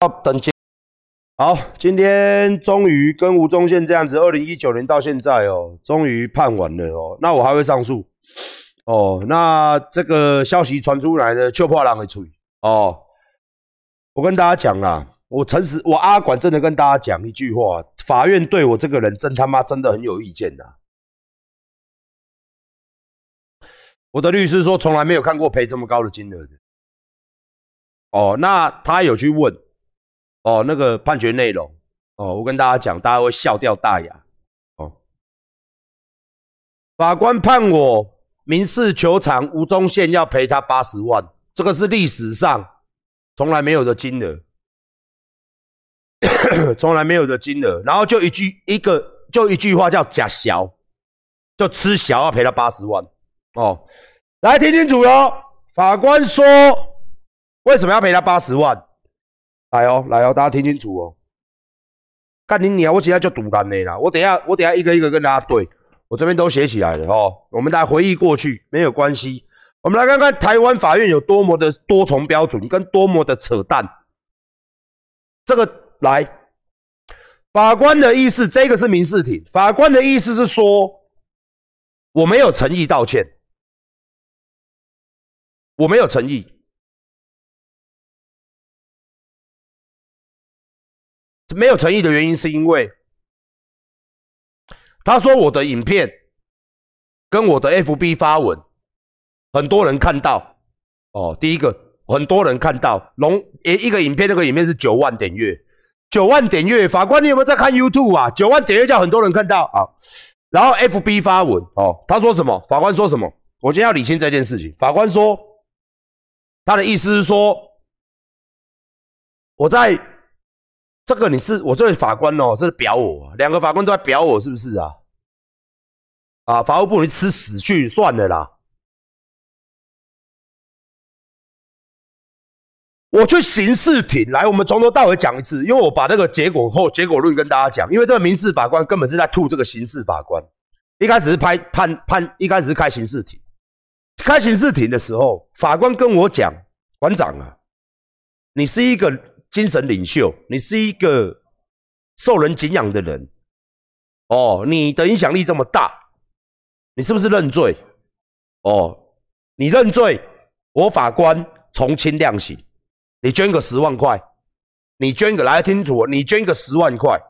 要等结。好，今天终于跟吴宗宪这样子，二零一九年到现在哦，终于判完了哦。那我还会上诉哦。那这个消息传出来的，就怕人会吹哦。我跟大家讲啦，我诚实，我阿管真的跟大家讲一句话：法院对我这个人真他妈真的很有意见呐。我的律师说，从来没有看过赔这么高的金额的。哦，那他有去问，哦，那个判决内容，哦，我跟大家讲，大家会笑掉大牙。哦，法官判我民事求偿吴宗宪要赔他八十万，这个是历史上从来没有的金额，从来没有的金额。然后就一句一个，就一句话叫假小，就吃小要赔他八十万。哦，来听清楚哟，法官说。为什么要赔他八十万？来哦，来哦，大家听清楚哦。干你娘！我现在就赌干你啦。我等下，我等下一个一个跟大家对。我这边都写起来了哦。我们来回忆过去，没有关系。我们来看看台湾法院有多么的多重标准，跟多么的扯淡。这个来，法官的意思，这个是民事庭。法官的意思是说，我没有诚意道歉，我没有诚意。没有诚意的原因是因为，他说我的影片跟我的 FB 发文，很多人看到哦。第一个，很多人看到龙诶，一个影片，那个影片是九万点阅，九万点阅。法官，你有没有在看 YouTube 啊？九万点阅叫很多人看到啊。然后 FB 发文哦，他说什么？法官说什么？我今天要理清这件事情。法官说，他的意思是说，我在。这个你是我这位法官哦，这是表我，两个法官都在表我，是不是啊？啊，法务部你吃屎去算了啦！我去刑事庭来，我们从头到尾讲一次，因为我把那个结果后结果论跟大家讲，因为这个民事法官根本是在吐这个刑事法官。一开始是拍判判，一开始是开刑事庭，开刑事庭的时候，法官跟我讲，馆长啊，你是一个。精神领袖，你是一个受人敬仰的人，哦，你的影响力这么大，你是不是认罪？哦，你认罪，我法官从轻量刑，你捐个十万块，你捐个来听楚，你捐个十万块，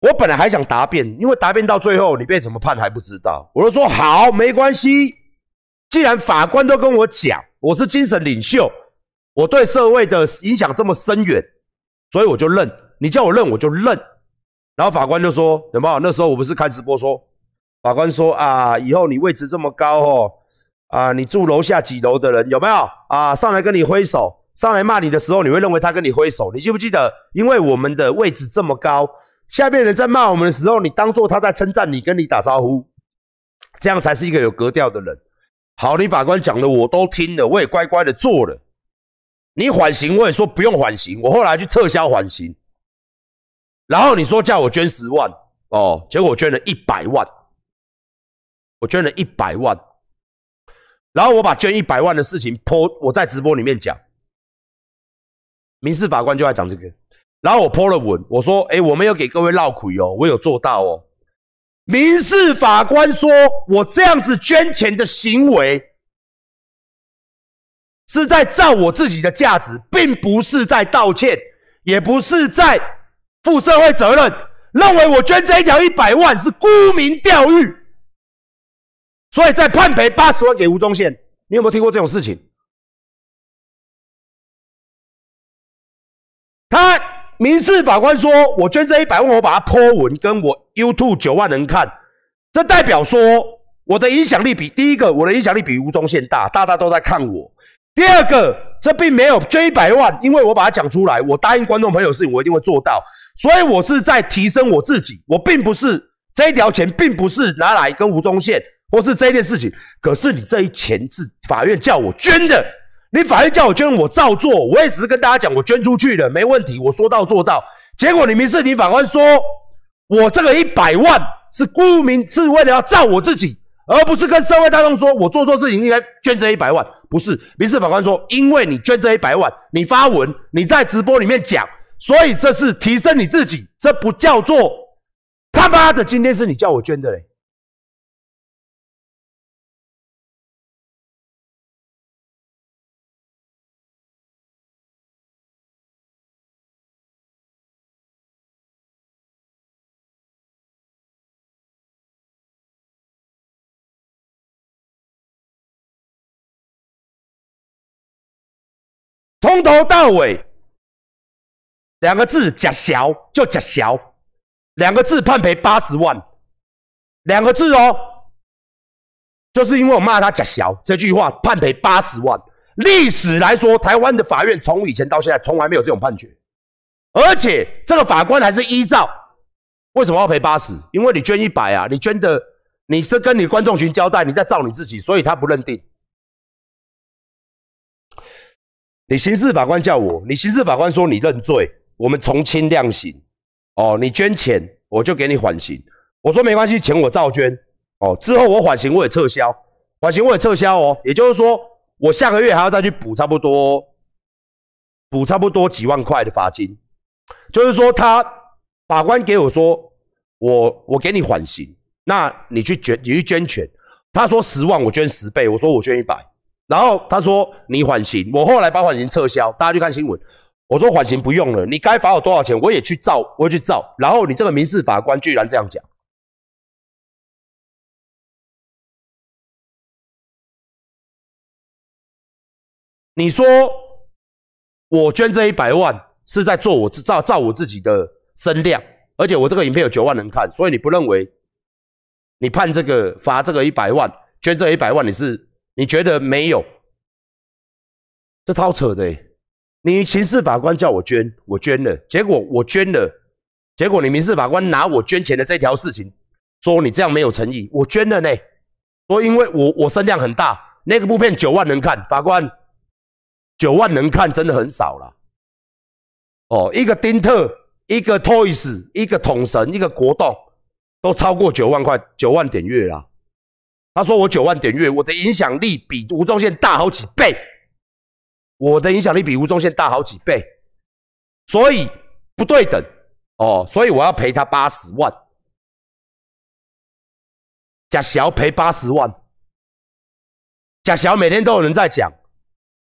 我本来还想答辩，因为答辩到最后你被怎么判还不知道，我就说好，没关系，既然法官都跟我讲，我是精神领袖。我对社会的影响这么深远，所以我就认。你叫我认，我就认。然后法官就说：“有没有？那时候我不是开直播说，法官说啊，以后你位置这么高哦，啊，你住楼下几楼的人有没有啊？上来跟你挥手，上来骂你的时候，你会认为他跟你挥手？你记不记得？因为我们的位置这么高，下面人在骂我们的时候，你当做他在称赞你，跟你打招呼，这样才是一个有格调的人。好，你法官讲的我都听了，我也乖乖的做了。”你缓刑，我也说不用缓刑。我后来去撤销缓刑，然后你说叫我捐十万哦，结果我捐了一百万，我捐了一百万，然后我把捐一百万的事情泼我在直播里面讲，民事法官就在讲这个，然后我泼了文，我说哎，我没有给各位闹苦哦，我有做到哦。民事法官说我这样子捐钱的行为。是在照我自己的价值，并不是在道歉，也不是在负社会责任。认为我捐这一条一百万是沽名钓誉，所以在判赔八十万给吴宗宪。你有没有听过这种事情？他民事法官说，我捐这一百万，我把它泼文，跟我 YouTube 九万人看，这代表说我的影响力比第一个，我的影响力比吴宗宪大，大家都在看我。第二个，这并没有捐一百万，因为我把它讲出来，我答应观众朋友的事情，我一定会做到，所以我是在提升我自己，我并不是这一条钱，并不是拿来跟吴宗宪或是这件事情，可是你这一钱是法院叫我捐的，你法院叫我捐，我照做，我也只是跟大家讲，我捐出去了，没问题，我说到做到，结果你民事庭法官说我这个一百万是沽名，是为了要照我自己，而不是跟社会大众说我做错事情应该捐这一百万。不是，民事法官说，因为你捐这一百万，你发文，你在直播里面讲，所以这是提升你自己，这不叫做他妈的，今天是你叫我捐的嘞。从头到尾，两个字假小就假小，两个字判赔八十万，两个字哦，就是因为我骂他假小这句话判赔八十万。历史来说，台湾的法院从以前到现在从来没有这种判决，而且这个法官还是依照为什么要赔八十？因为你捐一百啊，你捐的你是跟你观众群交代，你在照你自己，所以他不认定。你刑事法官叫我，你刑事法官说你认罪，我们从轻量刑。哦，你捐钱，我就给你缓刑。我说没关系，钱我照捐。哦，之后我缓刑我也撤销，缓刑我也撤销哦。也就是说，我下个月还要再去补差不多，补差不多几万块的罚金。就是说，他法官给我说，我我给你缓刑，那你去捐，你去捐钱。他说十万，我捐十倍。我说我捐一百。然后他说你缓刑，我后来把缓刑撤销，大家去看新闻。我说缓刑不用了，你该罚我多少钱，我也去照，我也去照。然后你这个民事法官居然这样讲，你说我捐这一百万是在做我自照照我自己的声量，而且我这个影片有九万人看，所以你不认为你判这个罚这个一百万，捐这一百万你是？你觉得没有？这套扯的！你刑事法官叫我捐，我捐了，结果我捐了，结果你民事法官拿我捐钱的这条事情说你这样没有诚意。我捐了呢，说因为我我声量很大，那个部片九万人看，法官九万人看真的很少了。哦，一个丁特，一个 Toys，一个统神，一个国栋，都超过九万块，九万点阅了。他说我九万点阅，我的影响力比吴宗宪大好几倍，我的影响力比吴宗宪大好几倍，所以不对等。哦，所以我要赔他八十万，贾小赔八十万，贾小每天都有人在讲，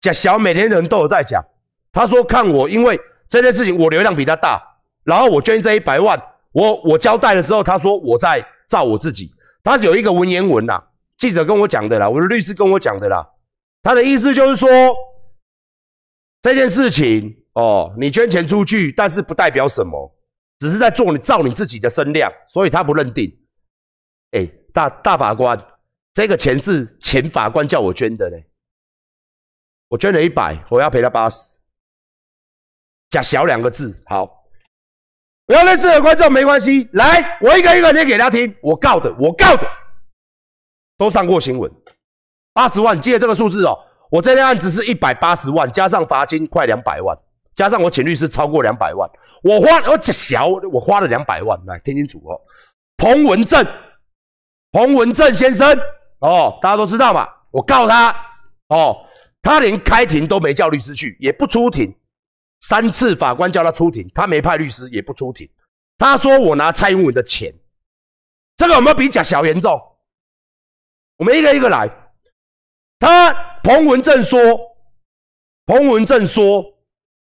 贾小每天人都有在讲，他说看我，因为这件事情我流量比他大，然后我捐这一百万，我我交代了之后，他说我在照我自己，他有一个文言文呐。记者跟我讲的啦，我的律师跟我讲的啦，他的意思就是说，这件事情哦，你捐钱出去，但是不代表什么，只是在做你照你自己的身量，所以他不认定。哎，大大法官，这个钱是前法官叫我捐的嘞，我捐了一百，我要赔他八十，加小两个字，好，不要认识的观众没关系，来，我一个一个念给他听，我告的，我告的。都上过新闻，八十万，记得这个数字哦。我这件案子是一百八十万，加上罚金快两百万，加上我请律师超过两百万，我花我小我花了两百万，来听清楚哦。彭文正，彭文正先生哦，大家都知道嘛。我告他哦，他连开庭都没叫律师去，也不出庭，三次法官叫他出庭，他没派律师，也不出庭。他说我拿蔡英文的钱，这个有没有比假小严重？我们一个一个来。他彭文正说，彭文正说，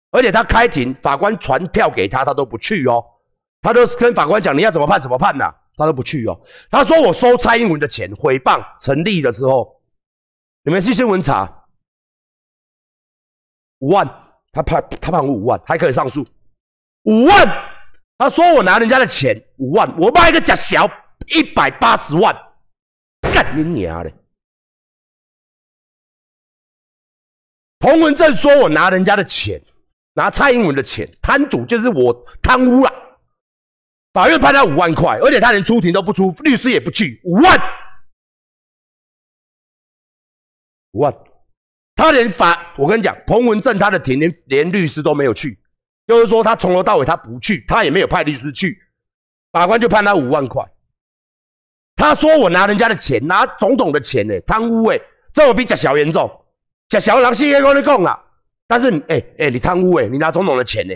而且他开庭，法官传票给他，他都不去哦。他都跟法官讲，你要怎么判怎么判呐，他都不去哦。他说我收蔡英文的钱，诽谤成立了之后，你们去新闻查，五万，他判他判我五万，还可以上诉，五万。他说我拿人家的钱五万，我卖一个假小一百八十万。干你娘的！彭文正说我拿人家的钱，拿蔡英文的钱贪赌，就是我贪污了。法院判他五万块，而且他连出庭都不出，律师也不去，五万，五万。他连法，我跟你讲，彭文正他的庭连连律师都没有去，就是说他从头到尾他不去，他也没有派律师去，法官就判他五万块。他说我拿人家的钱，拿总统的钱呢，贪污哎，这我比假小严重，假小狼西跟我你讲啦。但是哎哎，你贪污哎，你拿总统的钱呢？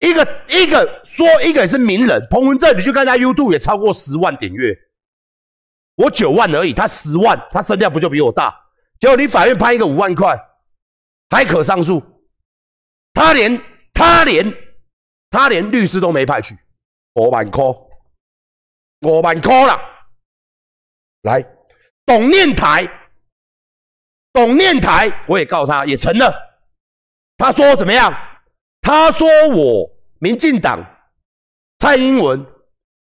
一个一个说一个也是名人，彭文正，你去看他 YouTube 也超过十万点阅，我九万而已，他十万，他身价不就比我大？结果你法院判一个五万块，还可上诉，他连他连他连律师都没派去，五万块，五万块了。来，董念台，董念台，我也告他，也成了。他说怎么样？他说我民进党蔡英文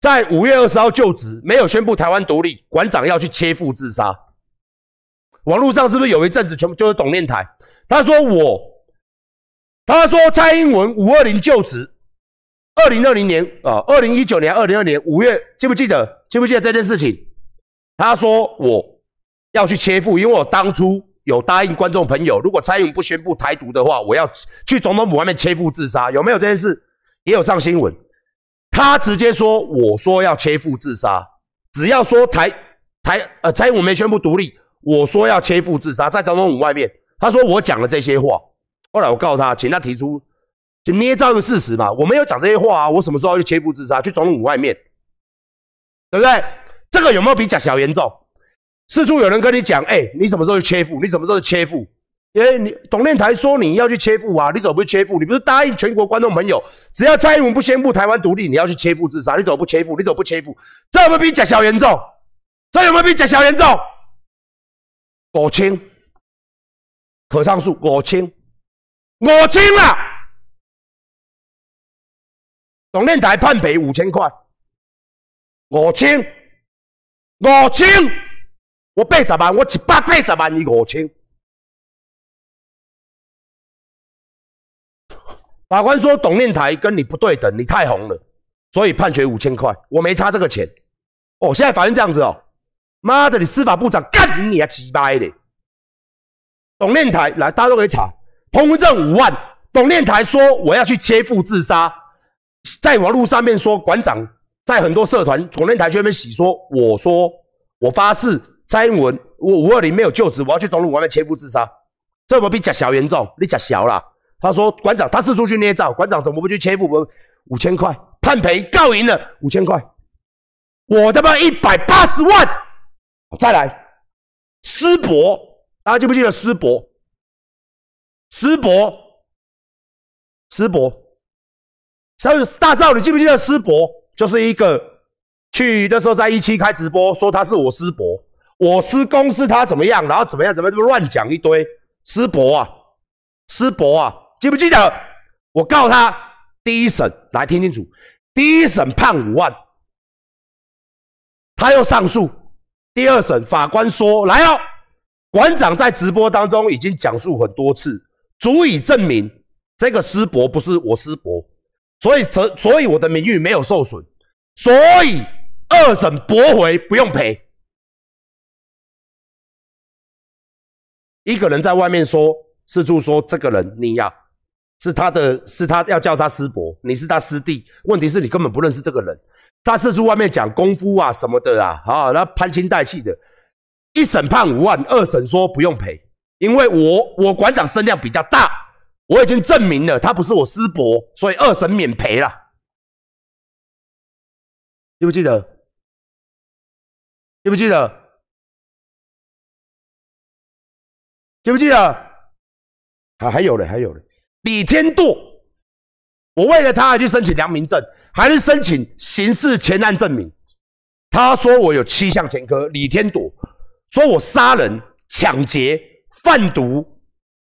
在五月二十号就职，没有宣布台湾独立，馆长要去切腹自杀。网络上是不是有一阵子全部就是董念台？他说我，他说蔡英文五二零就职，二零二零年啊，二零一九年、二零二年五月，记不记得？记不记得这件事情？他说我要去切腹，因为我当初有答应观众朋友，如果蔡英文不宣布台独的话，我要去总统府外面切腹自杀。有没有这件事？也有上新闻。他直接说我说要切腹自杀，只要说台台呃蔡英文没宣布独立。我说要切腹自杀，在总统府外面，他说我讲了这些话。后来我告诉他，请他提出，就捏造一个事实嘛。我没有讲这些话啊，我什么时候要去切腹自杀？去总统府外面，对不对？这个有没有比假小严重？四处有人跟你讲，哎，你什么时候去切腹？你什么时候切腹？哎，你董念台说你要去切腹啊，你怎么不去切腹？你不是答应全国观众朋友，只要蔡英文不宣布台湾独立，你要去切腹自杀？你怎么不切腹？你怎么不切腹？这有没有比假小严重？这有没有比假小严重？五千，可上诉五千，五千啊！总电台判赔五千块，五千，五千，我八十万，我一百八十万，你五千。法官说董念台跟你不对等，你太红了，所以判决五千块，我没差这个钱。哦，现在法院这样子哦。妈的！你司法部长干你啊，鸡掰的！董念台来，大家都可以查。彭文正五万，董念台说我要去切腹自杀，在网络上面说馆长在很多社团董念台去那边洗，说我说我发誓蔡英文我五二零没有就职，我要去总统外面切腹自杀，这不比假小严重？你假小啦！他说馆长他四处去捏造，馆长怎么不去切腹？我五千块判赔告赢了五千块，我他妈一百八十万！再来，师伯，大家记不记得师伯？师伯，师伯，少大少，你记不记得师伯？就是一个去那时候在一期开直播，说他是我师伯，我师公司他怎么样，然后怎么样，怎么怎么乱讲一堆。师伯啊，师伯啊，记不记得？我告他，第一审来听清楚，第一审判五万，他又上诉。第二审法官说：“来哦，馆长在直播当中已经讲述很多次，足以证明这个师伯不是我师伯，所以则所以我的名誉没有受损，所以二审驳回不用赔。一个人在外面说，四处说这个人你呀是他的，是他要叫他师伯，你是他师弟，问题是你根本不认识这个人。”他四处外面讲功夫啊什么的啊，啊，那攀亲带气的，一审判五万，二审说不用赔，因为我我馆长声量比较大，我已经证明了他不是我师伯，所以二审免赔了。记不记得？记不记得？记不记得？还还有嘞，还有嘞，李天度，我为了他还去申请良民证。还是申请刑事前案证明。他说我有七项前科。李天朵说我杀人、抢劫、贩毒，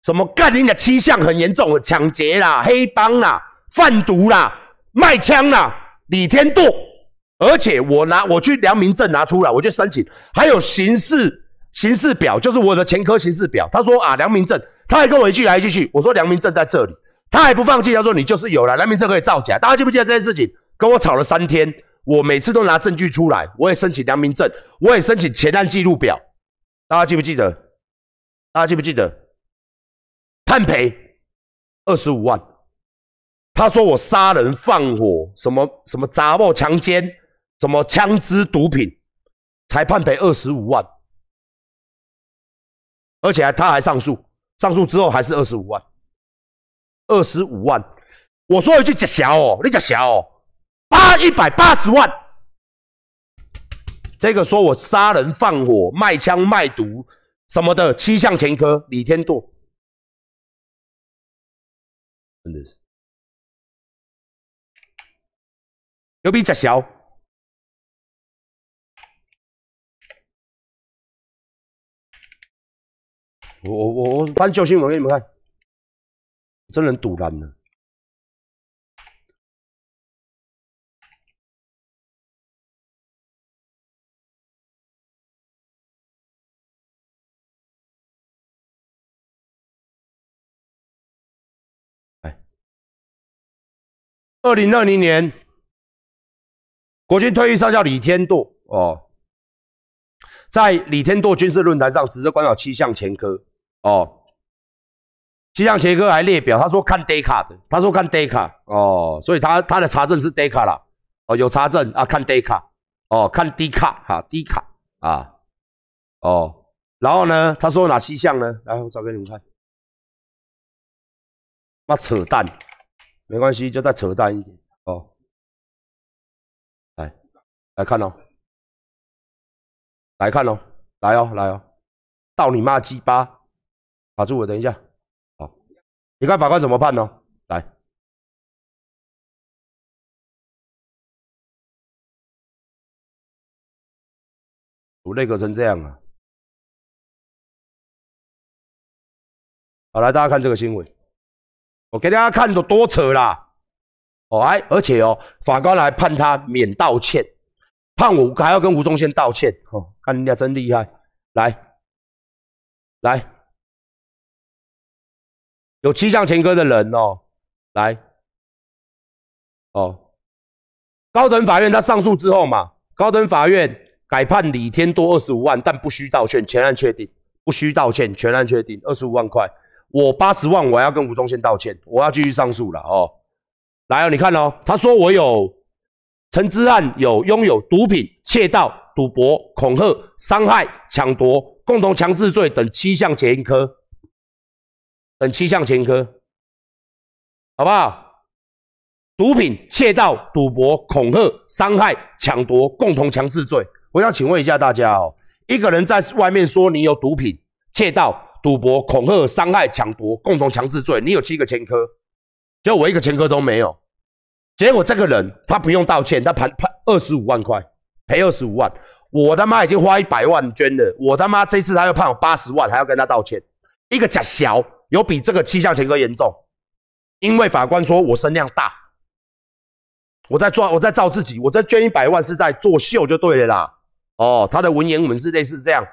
什么干你的七项很严重，抢劫啦、黑帮啦、贩毒啦、卖枪啦。李天朵，而且我拿我去良民证拿出来，我去申请，还有刑事刑事表，就是我的前科刑事表。他说啊，良民证，他还跟我一句来一句去。我说良民证在这里，他还不放弃。他说你就是有了良民证可以造假。大家记不记得这件事情？跟我吵了三天，我每次都拿证据出来，我也申请良民证，我也申请前案记录表，大家记不记得？大家记不记得？判赔二十五万。他说我杀人放火，什么什么杂暴强奸，什么枪支毒品，才判赔二十五万，而且他还上诉，上诉之后还是二十五万，二十五万。我说一句假小哦，你假小哦，八一百八十万。这个说我杀人放火、卖枪卖毒什么的，七项前科，李天度，真的是有比假小。我我我翻旧新闻给你们看，真人堵拦了。二零二零年，国军退役上校李天舵哦，在李天舵军事论坛上指责官长七项前科哦，七项前科还列表，他说看 d a 卡的，他说看 d a 卡哦，所以他他的查证是 d a 卡啦哦，有查证啊，看 d a 卡哦，看 D 卡哈 D 卡啊哦，然后呢，他说哪七项呢？来，我找给你们看，妈扯淡。没关系，就再扯淡一点哦。来，来看哦，来看哦，来哦，来哦，到你妈鸡巴！卡住我，等一下。好，你看法官怎么判呢？来，我内阁成这样啊！好，来大家看这个新闻。我给大家看的多扯啦！哦，哎，而且哦，法官来判他免道歉，判我还要跟吴宗宪道歉。哦，看人家真厉害！来，来，有七项前科的人哦，来，哦，高等法院他上诉之后嘛，高等法院改判李天多二十五万，但不需道歉，全案确定，不需道歉，全案确定，二十五万块。我八十万，我要跟吴宗宪道歉，我要继续上诉了哦。来哦，你看哦，他说我有陈之案有拥有毒品、窃盗、赌博、恐吓、伤害、抢夺、共同强制罪等七项前科，等七项前科，好不好？毒品、窃盗、赌博、恐吓、伤害、抢夺、共同强制罪，我想请问一下大家哦，一个人在外面说你有毒品、窃盗。赌博、恐吓、伤害、抢夺、共同强制罪，你有七个前科，就我一个前科都没有。结果这个人他不用道歉，他判判二十五万块，赔二十五万。我他妈已经花一百万捐了，我他妈这次他又判我八十万，还要跟他道歉。一个假小有比这个七项前科严重，因为法官说我声量大，我在抓我在造自己，我在捐一百万是在作秀就对了啦。哦，他的文言文是类似这样，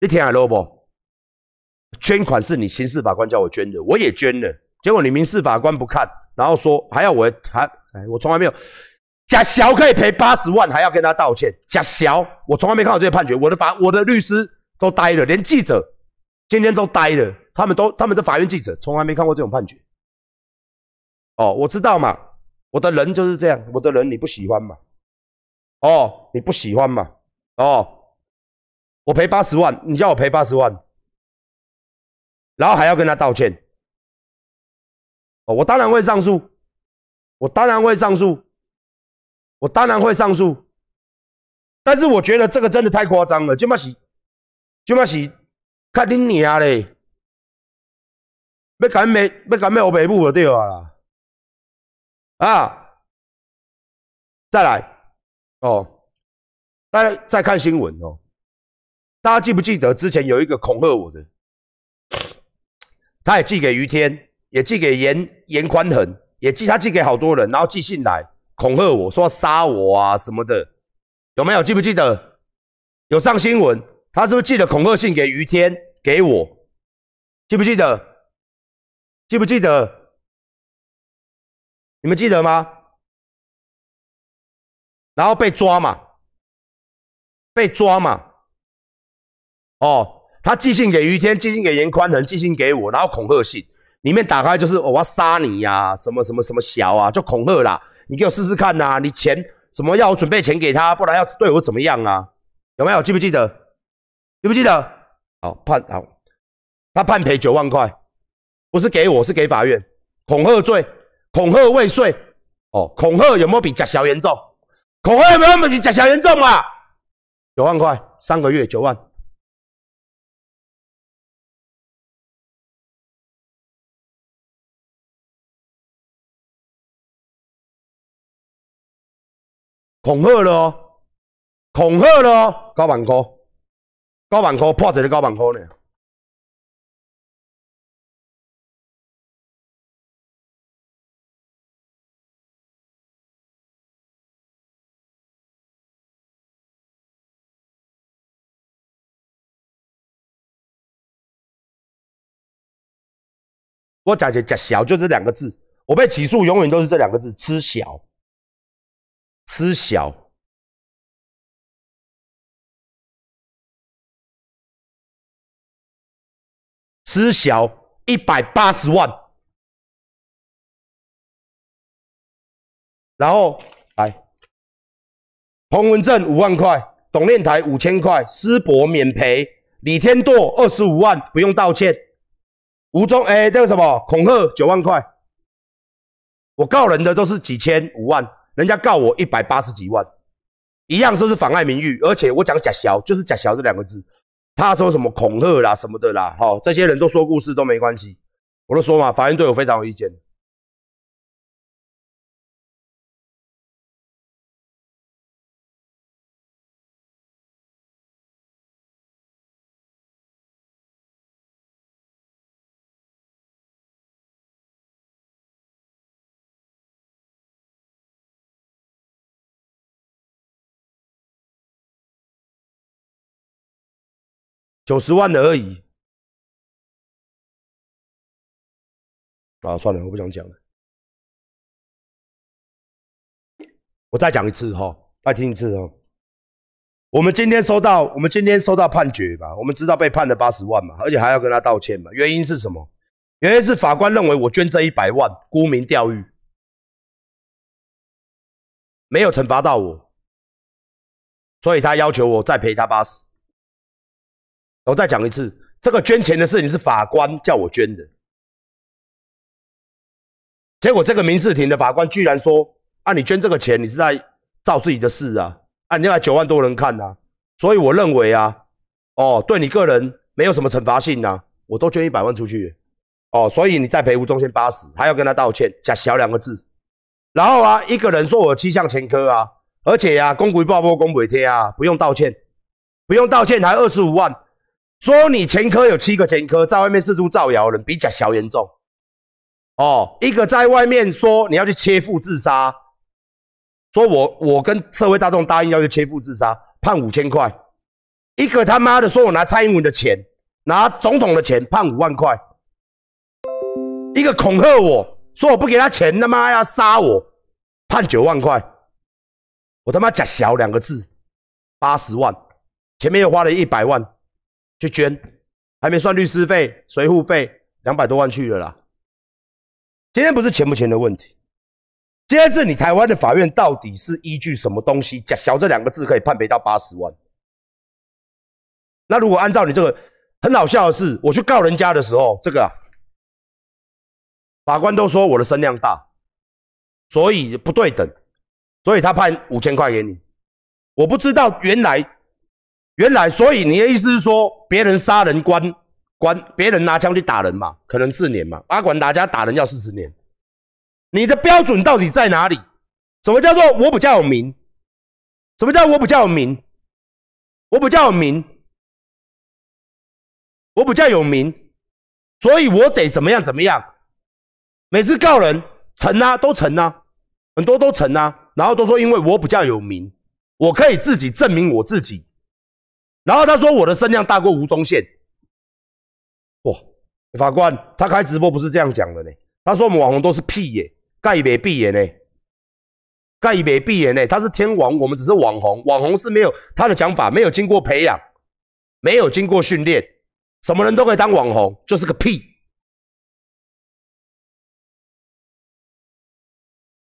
你听下了不？捐款是你刑事法官叫我捐的，我也捐了，结果你民事法官不看，然后说还要我还哎，我从来没有假小可以赔八十万，还要跟他道歉，假小我从来没看到这些判决，我的法我的律师都呆了，连记者今天都呆了，他们都他们的法院记者从来没看过这种判决。哦，我知道嘛，我的人就是这样，我的人你不喜欢嘛？哦，你不喜欢嘛？哦，我赔八十万，你叫我赔八十万。然后还要跟他道歉，哦，我当然会上诉，我当然会上诉，我当然会上诉，但是我觉得这个真的太夸张了，就嘛是，就嘛是，看你娘嘞，要赶咩，要赶咩我北部就对啊啦，啊，再来，哦，大家再看新闻哦，大家记不记得之前有一个恐吓我的？他也寄给于天，也寄给严严宽恒，也寄他寄给好多人，然后寄信来恐吓我说杀我啊什么的，有没有记不记得？有上新闻，他是不是寄了恐吓信给于天给我？记不记得？记不记得？你们记得吗？然后被抓嘛，被抓嘛，哦。他寄信给于天，寄信给严宽恒，寄信给我，然后恐吓信里面打开就是我要杀你呀，什么什么什么小啊，就恐吓啦。你给我试试看呐，你钱什么要我准备钱给他，不然要对我怎么样啊？有没有？记不记得？记不记得？好判好，他判赔九万块，不是给我，是给法院。恐吓罪，恐吓未遂。哦，恐吓有没有比假小严重？恐吓有没有比假小严重啊？九万块，三个月九万。恐吓了哦，恐吓了哦，九万块，九万块破一个九万块呢。我讲起假小就这两个字，我被起诉永远都是这两个字，吃小，知晓，知晓一百八十万，然后来，彭文正五万块，董念台五千块，施博免赔，李天舵二十五万，不用道歉。吴中哎，那个什么恐吓九万块，我告人的都是几千五万，人家告我一百八十几万，一样说是妨碍名誉，而且我讲假小就是假小这两个字，他说什么恐吓啦什么的啦，好，这些人都说故事都没关系，我都说嘛，法院对我非常有意见。九十万的而已，啊，算了，我不想讲了。我再讲一次哈，再听一次哦。我们今天收到，我们今天收到判决吧，我们知道被判了八十万嘛，而且还要跟他道歉嘛。原因是什么？原因是法官认为我捐这一百万沽名钓誉，没有惩罚到我，所以他要求我再赔他八十。我再讲一次，这个捐钱的事情是法官叫我捐的，结果这个民事庭的法官居然说：“啊，你捐这个钱，你是在造自己的事啊！啊，你那九万多人看呐，所以我认为啊，哦，对你个人没有什么惩罚性呐，我都捐一百万出去，哦，所以你再赔吴宗宪八十，还要跟他道歉，加小两个字，然后啊，一个人说我有七项前科啊，而且呀，公鬼报波公鬼贴啊，不用道歉，不用道歉，还二十五万。”说你前科有七个前科，在外面四处造谣人比假小严重。哦，一个在外面说你要去切腹自杀，说我我跟社会大众答应要去切腹自杀，判五千块；一个他妈的说我拿蔡英文的钱，拿总统的钱，判五万块；一个恐吓我说我不给他钱，他妈要杀我，判九万块。我他妈假小两个字，八十万，前面又花了一百万。去捐，还没算律师费、随护费，两百多万去了啦。今天不是钱不钱的问题，今天是你台湾的法院到底是依据什么东西？假小这两个字可以判赔到八十万。那如果按照你这个，很好笑的是，我去告人家的时候，这个法官都说我的声量大，所以不对等，所以他判五千块给你。我不知道原来。原来，所以你的意思是说，别人杀人关关，别人拿枪去打人嘛，可能四年嘛。阿管打家打人要四十年，你的标准到底在哪里？什么叫做我比较有名？什么叫我比较有名？我比较有名，我比较有名，所以我得怎么样怎么样？每次告人成啊，都成啊，很多都成啊，然后都说因为我比较有名，我可以自己证明我自己。然后他说我的声量大过吴宗宪，哇！法官他开直播不是这样讲的呢。他说我们网红都是屁耶，盖没闭眼呢，盖没闭眼呢。他是天王，我们只是网红，网红是没有他的讲法，没有经过培养，没有经过训练，什么人都可以当网红，就是个屁。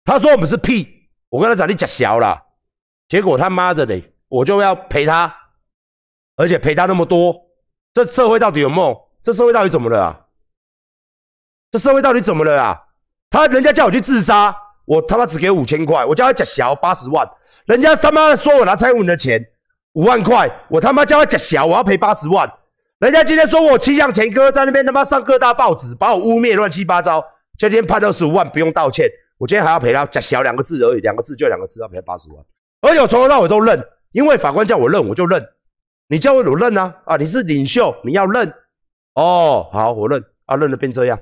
他说我们是屁，我跟他讲你假小了，结果他妈的嘞，我就要赔他。而且赔他那么多，这社会到底有没有？这社会到底怎么了啊？这社会到底怎么了啊？他人家叫我去自杀，我他妈只给五千块，我叫他假小八十万，人家他妈说我拿蔡英文的钱五万块，我他妈叫他假小，我要赔八十万。人家今天说我七项前科，在那边他妈上各大报纸把我污蔑乱七八糟，今天判二十五万不用道歉，我今天还要赔他假小两个字而已，两个字就两个字要赔八十万，而且我从头到尾都认，因为法官叫我认我就认，你教会我认啊啊，你是领袖你要认哦，好我认啊认了变这样。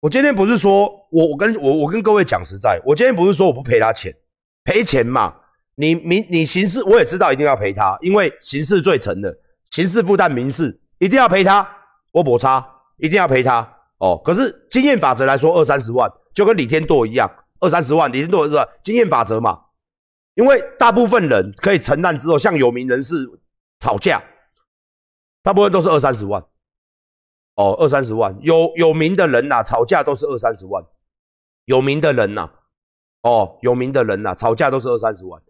我今天不是说我我跟我我跟各位讲实在，我今天不是说我不赔他钱，赔钱嘛，你民你刑事我也知道一定要赔他，因为刑事罪成的，刑事负担民事，一定要赔他，我补差一定要赔他哦。可是经验法则来说，二三十万就跟李天舵一样，二三十万，李天舵是经验法则嘛，因为大部分人可以承担之后，像有名人士吵架，大部分都是二三十万。哦，二三十万，有有名的人呐，吵架都是二三十万，有名的人呐，哦，有名的人呐，吵架都是二三十万，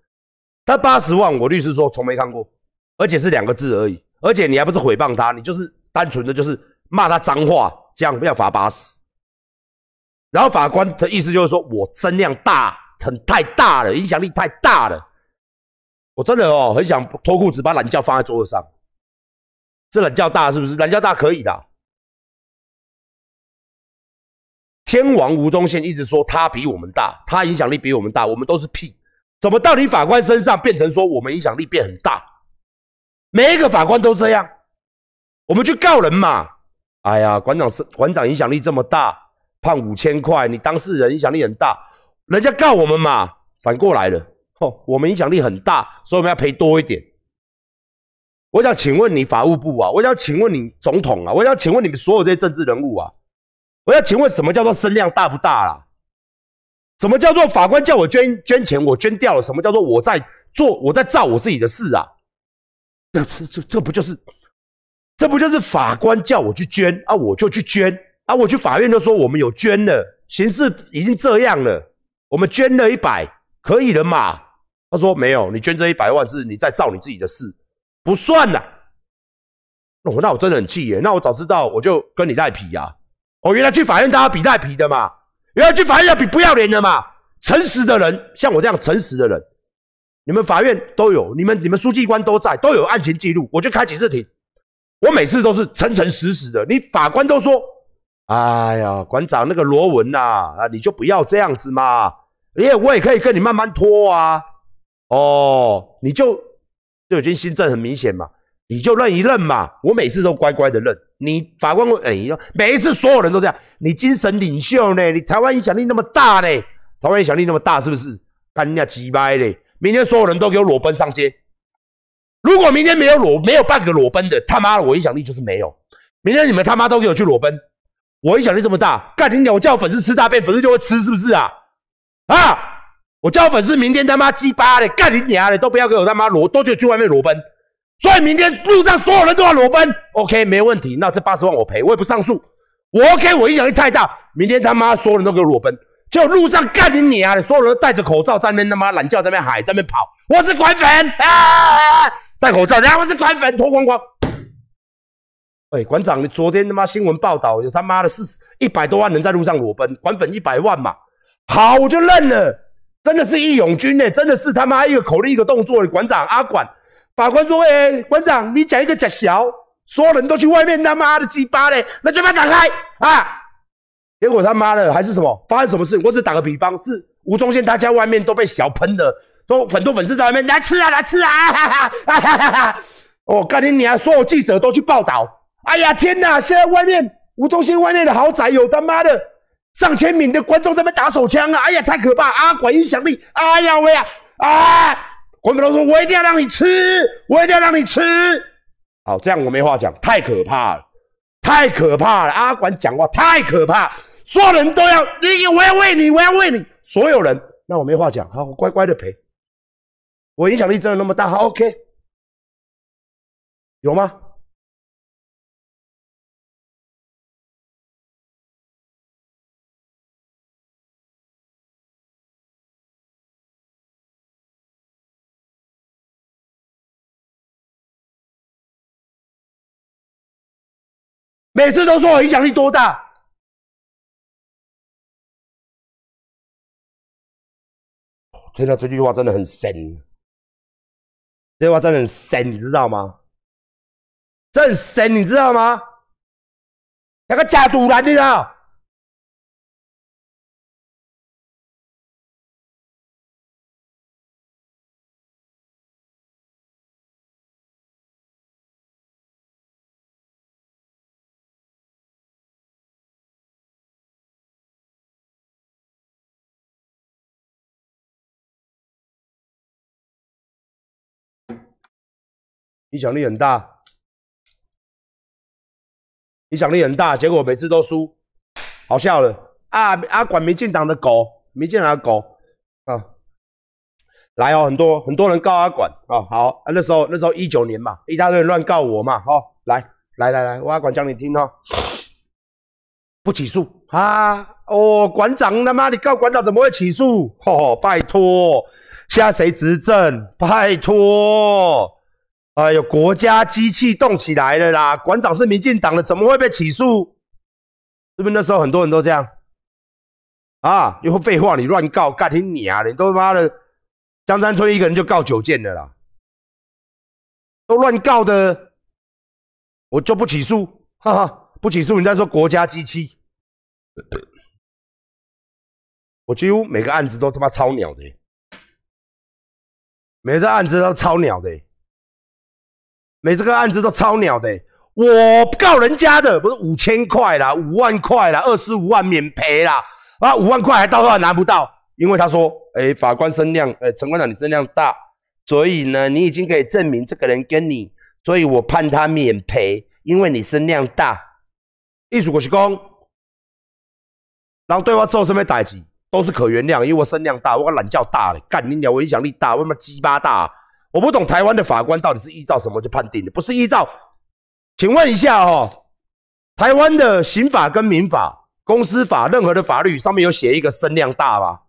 他八十万，我律师说从没看过，而且是两个字而已，而且你还不是诽谤他，你就是单纯的就是骂他脏话，这样要罚八十。然后法官的意思就是说我声量大，很太大了，影响力太大了，我真的哦，很想脱裤子把懒觉放在桌子上，这懒觉大是不是？懒觉大可以的。天王吴宗宪一直说他比我们大，他影响力比我们大，我们都是屁。怎么到你法官身上变成说我们影响力变很大？每一个法官都这样，我们去告人嘛。哎呀，馆长是馆长影响力这么大，判五千块，你当事人影响力很大，人家告我们嘛。反过来了，哦，我们影响力很大，所以我们要赔多一点。我想请问你法务部啊，我想请问你总统啊，我想请问你们所有这些政治人物啊。我要请问，什么叫做声量大不大啦？什么叫做法官叫我捐捐钱，我捐掉了？什么叫做我在做我在造我自己的事啊？这这这不就是，这不就是法官叫我去捐啊？我就去捐啊！我去法院就说我们有捐了，形势已经这样了，我们捐了一百，可以了嘛？他说没有，你捐这一百万是你在造你自己的事，不算呐。哦，那我真的很气耶！那我早知道我就跟你赖皮呀。哦，原来去法院大家比赖皮的嘛，原来去法院要比不要脸的嘛，诚实的人像我这样诚实的人，你们法院都有，你们你们书记官都在，都有案情记录，我就开几次庭，我每次都是诚诚实实的，你法官都说，哎呀，馆长那个罗文呐，啊，你就不要这样子嘛，因为我也可以跟你慢慢拖啊，哦，你就就已经心证很明显嘛。你就认一认嘛，我每次都乖乖的认。你法官会哎，每一次所有人都这样。你精神领袖呢？你台湾影响力那么大呢？台湾影响力那么大，是不是？干人家鸡掰嘞！明天所有人都给我裸奔上街。如果明天没有裸，没有半个裸奔的，他妈的，我影响力就是没有。明天你们他妈都给我去裸奔，我影响力这么大，干你鸟！我叫粉丝吃大便，粉丝就会吃，是不是啊？啊！我叫粉丝明天他妈鸡巴的，干你娘的，都不要给我他妈裸，都就去外面裸奔。所以明天路上所有人都要裸奔，OK，没问题。那这八十万我赔，我也不上诉。我 OK，我影响力太大。明天他妈所有人都给我裸奔，就路上干你娘的！所有人都戴着口罩在那边他妈懒觉，在那边喊，在那边跑。我是管粉啊，戴口罩，然后我是管粉，脱光光。哎，馆长，你昨天他妈新闻报道有他妈的四一百多万人在路上裸奔，管粉一百万嘛？好，我就认了，真的是义勇军呢，真的是他妈一个口令一个动作馆长阿管。法官说：“哎，馆长，你讲一个假小，所有人都去外面他妈的鸡巴嘞，那嘴巴打开啊！结果他妈的还是什么？发生什么事？我只打个比方，是吴宗宪他家外面都被小喷了，都很多粉丝在外面来吃啊，来吃啊！哈哈哈哈哈！我告诉你啊，所有记者都去报道。哎呀，天哪！现在外面吴宗宪外面的豪宅有他妈的上千名的观众在那打手枪啊！哎呀，太可怕！阿管影响力，哎呀喂啊！啊！国民党说：“我一定要让你吃，我一定要让你吃。”好，这样我没话讲，太可怕了，太可怕了！阿管讲话太可怕，所有人都要你，我要喂你，我要喂你，所有人，那我没话讲，好，我乖乖的陪。我影响力真的那么大？好，OK，有吗？每次都说我影响力多大？听到这句话真的很神，这句话真的很神，你知道吗？这很深，你知道吗？那个假赌男，你知道？影响力很大，影响力很大，结果每次都输，好笑了啊！啊，管民进党的狗，民进党的狗啊，来哦，很多很多人告阿管啊，好，那时候那时候一九年嘛，一大堆人乱告我嘛，哦，来来来来，我阿管讲你听哦，不起诉啊，哦，馆长他妈你告馆长怎么会起诉？哦，拜托，现在谁执政？拜托。哎呦，国家机器动起来了啦！馆长是民进党的，怎么会被起诉？是不是那时候很多人都这样？啊，又废话，你乱告，干听你啊！你都他妈的江山村一个人就告九件的啦，都乱告的，我就不起诉，哈哈，不起诉，你再说国家机器，我几乎每个案子都他妈超鸟的，每个案子都超鸟的。每这个案子都超鸟的，我告人家的不是五千块啦，五万块啦，二十五万免赔啦，啊，五万块还到还拿不到，因为他说，哎，法官声量，哎，陈官长你声量大，所以呢，你已经可以证明这个人跟你，所以我判他免赔，因为你声量大。艺术国是讲，然后对我做什么代志都是可原谅，因为我声量大，我懒觉大了，干你鸟，我影响力大，为什么鸡巴大？我不懂台湾的法官到底是依照什么去判定的？不是依照？请问一下哦，台湾的刑法跟民法、公司法，任何的法律上面有写一个声量大吗？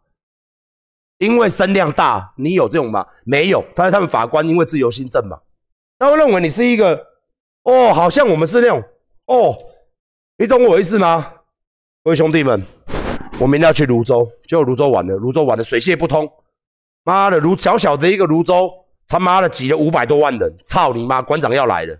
因为声量大，你有这种吗？没有。他他们法官因为自由心证嘛，他会认为你是一个哦，好像我们是那种哦，你懂我意思吗？各位兄弟们，我明天要去泸州，结果泸州玩了，泸州玩的水泄不通，妈的，泸小小的一个泸州。他妈的挤了五百多万人，操你妈！馆长要来了，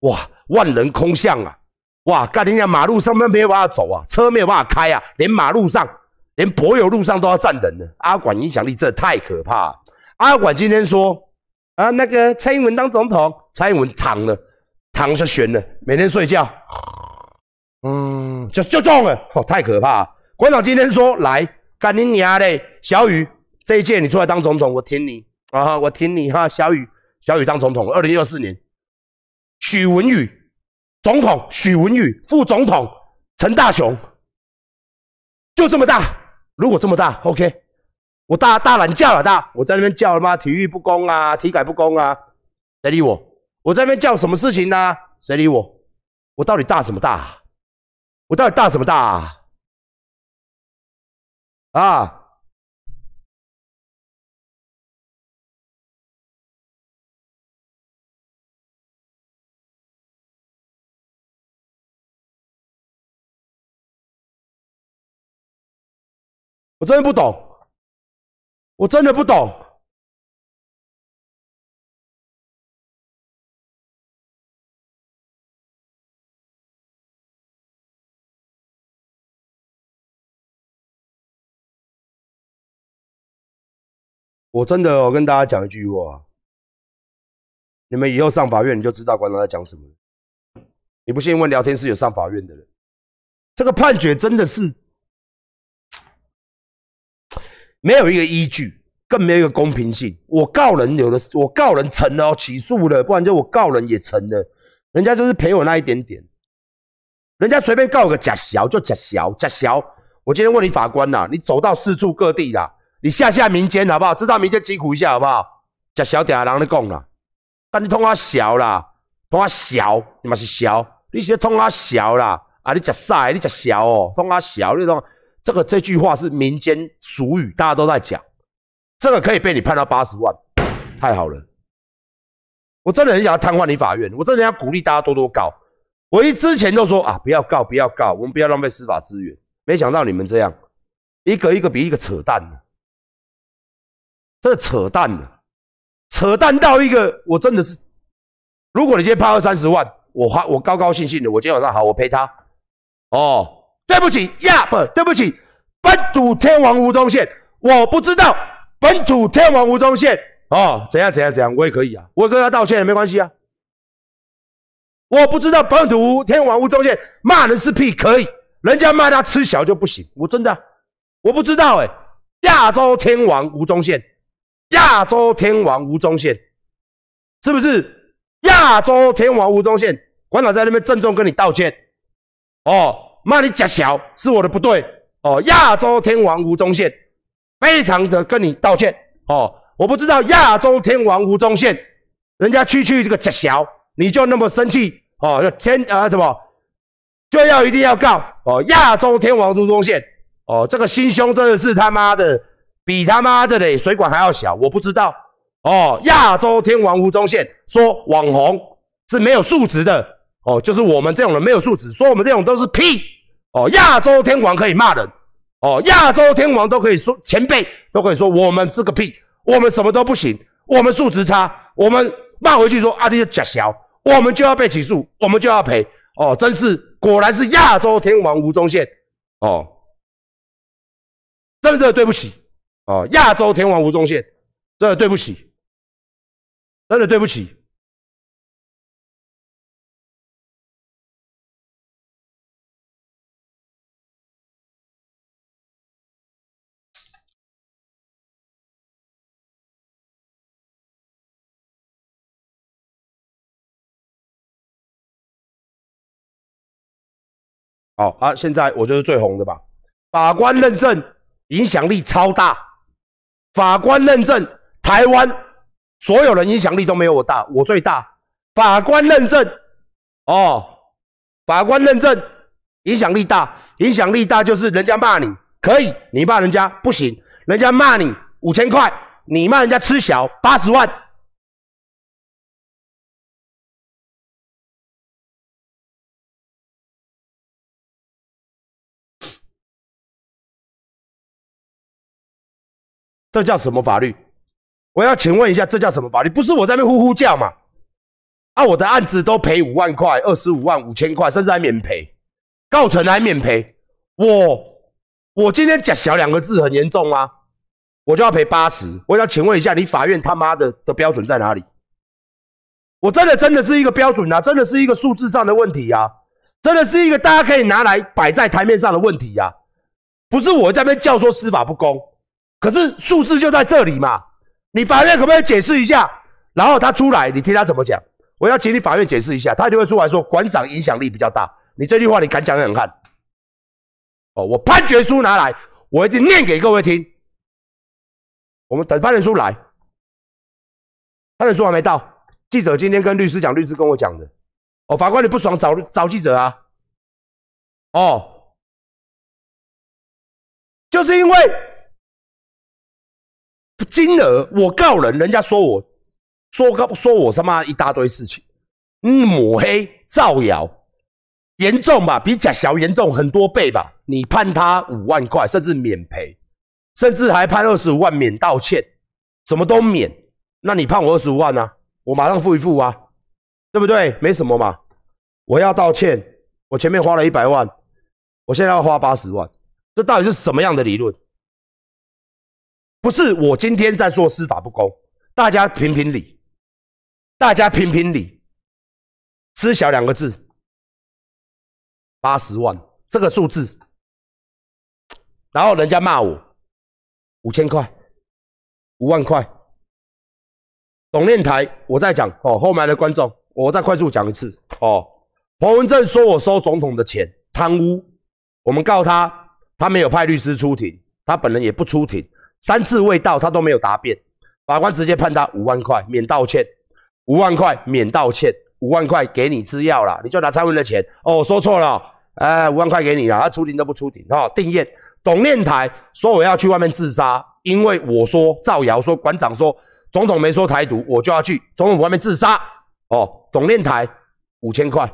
哇，万人空巷啊，哇，干你娘！马路上面没有办法走啊，车没有办法开啊，连马路上，连柏油路上都要站人的。阿管影响力这太可怕。阿管今天说啊，那个蔡英文当总统，蔡英文躺了，躺下悬了，每天睡觉，嗯，就就中了，哦，太可怕。馆长今天说来，干你娘嘞，小雨这一届你出来当总统，我挺你。啊，我听你哈，小雨，小雨当总统，二零二四年，许文宇总统，许文宇副总统，陈大雄，就这么大。如果这么大，OK，我大大懒叫了大，我在那边叫了吗？体育不公啊，体改不公啊，谁理我？我在那边叫什么事情呢？谁理我？我到底大什么大？我到底大什么大啊？啊？我真的不懂，我真的不懂，我真的，我跟大家讲一句话，你们以后上法院你就知道馆长在讲什么。你不信问聊天室有上法院的人，这个判决真的是没有一个依据，更没有一个公平性。我告人有的，我告人成了，起诉了，不然就我告人也成了，人家就是赔我那一点点，人家随便告个假小就假小假小。我今天问你法官呐，你走到四处各地啦，你下下民间好不好？知道民间疾苦一下好不好？假小点人咧讲啦，但你通啊小啦，通啊小，你嘛是小，你是通啊小啦，啊你假晒，你假小哦，通啊小，你种这个这句话是民间俗语，大家都在讲，这个可以被你判到八十万，太好了，我真的很想要瘫痪你法院，我真的要鼓励大家多多告，我一之前就说啊，不要告，不要告，我们不要浪费司法资源。没想到你们这样，一个一个比一个扯淡的，这扯淡的，扯淡到一个，我真的是，如果你今天判二三十万，我花我高高兴兴的，我今天晚上好，我赔他。哦，对不起呀，不对不起，本土天王吴宗宪，我不知道本土天王吴宗宪哦，怎样怎样怎样，我也可以啊，我跟他道歉也没关系啊。我不知道本土天王吴宗宪骂人是屁，可以。人家骂他吃小就不行，我真的我不知道哎。亚洲天王吴宗宪，亚洲天王吴宗宪，是不是亚洲天王吴宗宪？馆长在那边郑重跟你道歉哦，骂你假小是我的不对哦。亚洲天王吴宗宪，非常的跟你道歉哦。我不知道亚洲天王吴宗宪，人家区区这个假小，你就那么生气哦？天啊什么？就要一定要告哦！亚洲天王吴宗宪哦，这个心胸真的是他妈的比他妈的嘞水管还要小，我不知道哦。亚洲天王吴宗宪说网红是没有素质的哦，就是我们这种人没有素质，说我们这种都是屁哦。亚洲天王可以骂人哦，亚洲天王都可以说前辈都可以说我们是个屁，我们什么都不行，我们素质差，我们骂回去说阿弟假小，我们就要被起诉，我们就要赔哦，真是。果然是亚洲天王吴宗宪哦，真的对不起哦，亚洲天王吴宗宪，真的对不起，真的对不起。好啊，现在我就是最红的吧？法官认证影响力超大，法官认证台湾所有人影响力都没有我大，我最大。法官认证哦，法官认证影响力大，影响力大就是人家骂你可以，你骂人家不行，人家骂你五千块，你骂人家吃小八十万。这叫什么法律？我要请问一下，这叫什么法律？不是我在那呼呼叫嘛？啊，我的案子都赔五万块、二十五万、五千块，甚至还免赔，告成还免赔。我我今天讲小两个字很严重吗？我就要赔八十。我要请问一下，你法院他妈的的标准在哪里？我真的真的是一个标准啊，真的是一个数字上的问题呀，真的是一个大家可以拿来摆在台面上的问题呀，不是我在那边叫说司法不公。可是数字就在这里嘛，你法院可不可以解释一下？然后他出来，你听他怎么讲？我要请你法院解释一下，他就会出来说馆长影响力比较大。你这句话你敢讲敢看？哦，我判决书拿来，我一定念给各位听。我们等判决书来，判决书还没到，记者今天跟律师讲，律师跟我讲的。哦，法官你不爽找找记者啊？哦，就是因为。金额我告人，人家说我说告说我他妈一大堆事情，嗯，抹黑造谣，严重吧？比假小严重很多倍吧？你判他五万块，甚至免赔，甚至还判二十五万免道歉，什么都免。那你判我二十五万呢？我马上付一付啊，对不对？没什么嘛。我要道歉，我前面花了一百万，我现在要花八十万，这到底是什么样的理论？不是我今天在说司法不公，大家评评理，大家评评理，吃小两个字，八十万，这个数字，然后人家骂我。五千块、五万块。董念台，我再讲。哦，后面的观众，我再快速讲一次。哦。彭文正说我收总统的钱。贪污，我们告他，他没有派律师出庭，他本人也不出庭，三次未到他都没有答辩，法官直接判他五万块免道歉，五万块免道歉，五万块给你吃药了，你就拿蔡文的钱哦，说错了，哎，五万块给你了，他出庭都不出庭哦。定验，董念台说我要去外面自杀，因为我说造谣说馆长说。总统没说台独，我就要去总统府外面自杀。哦，董念台五千块，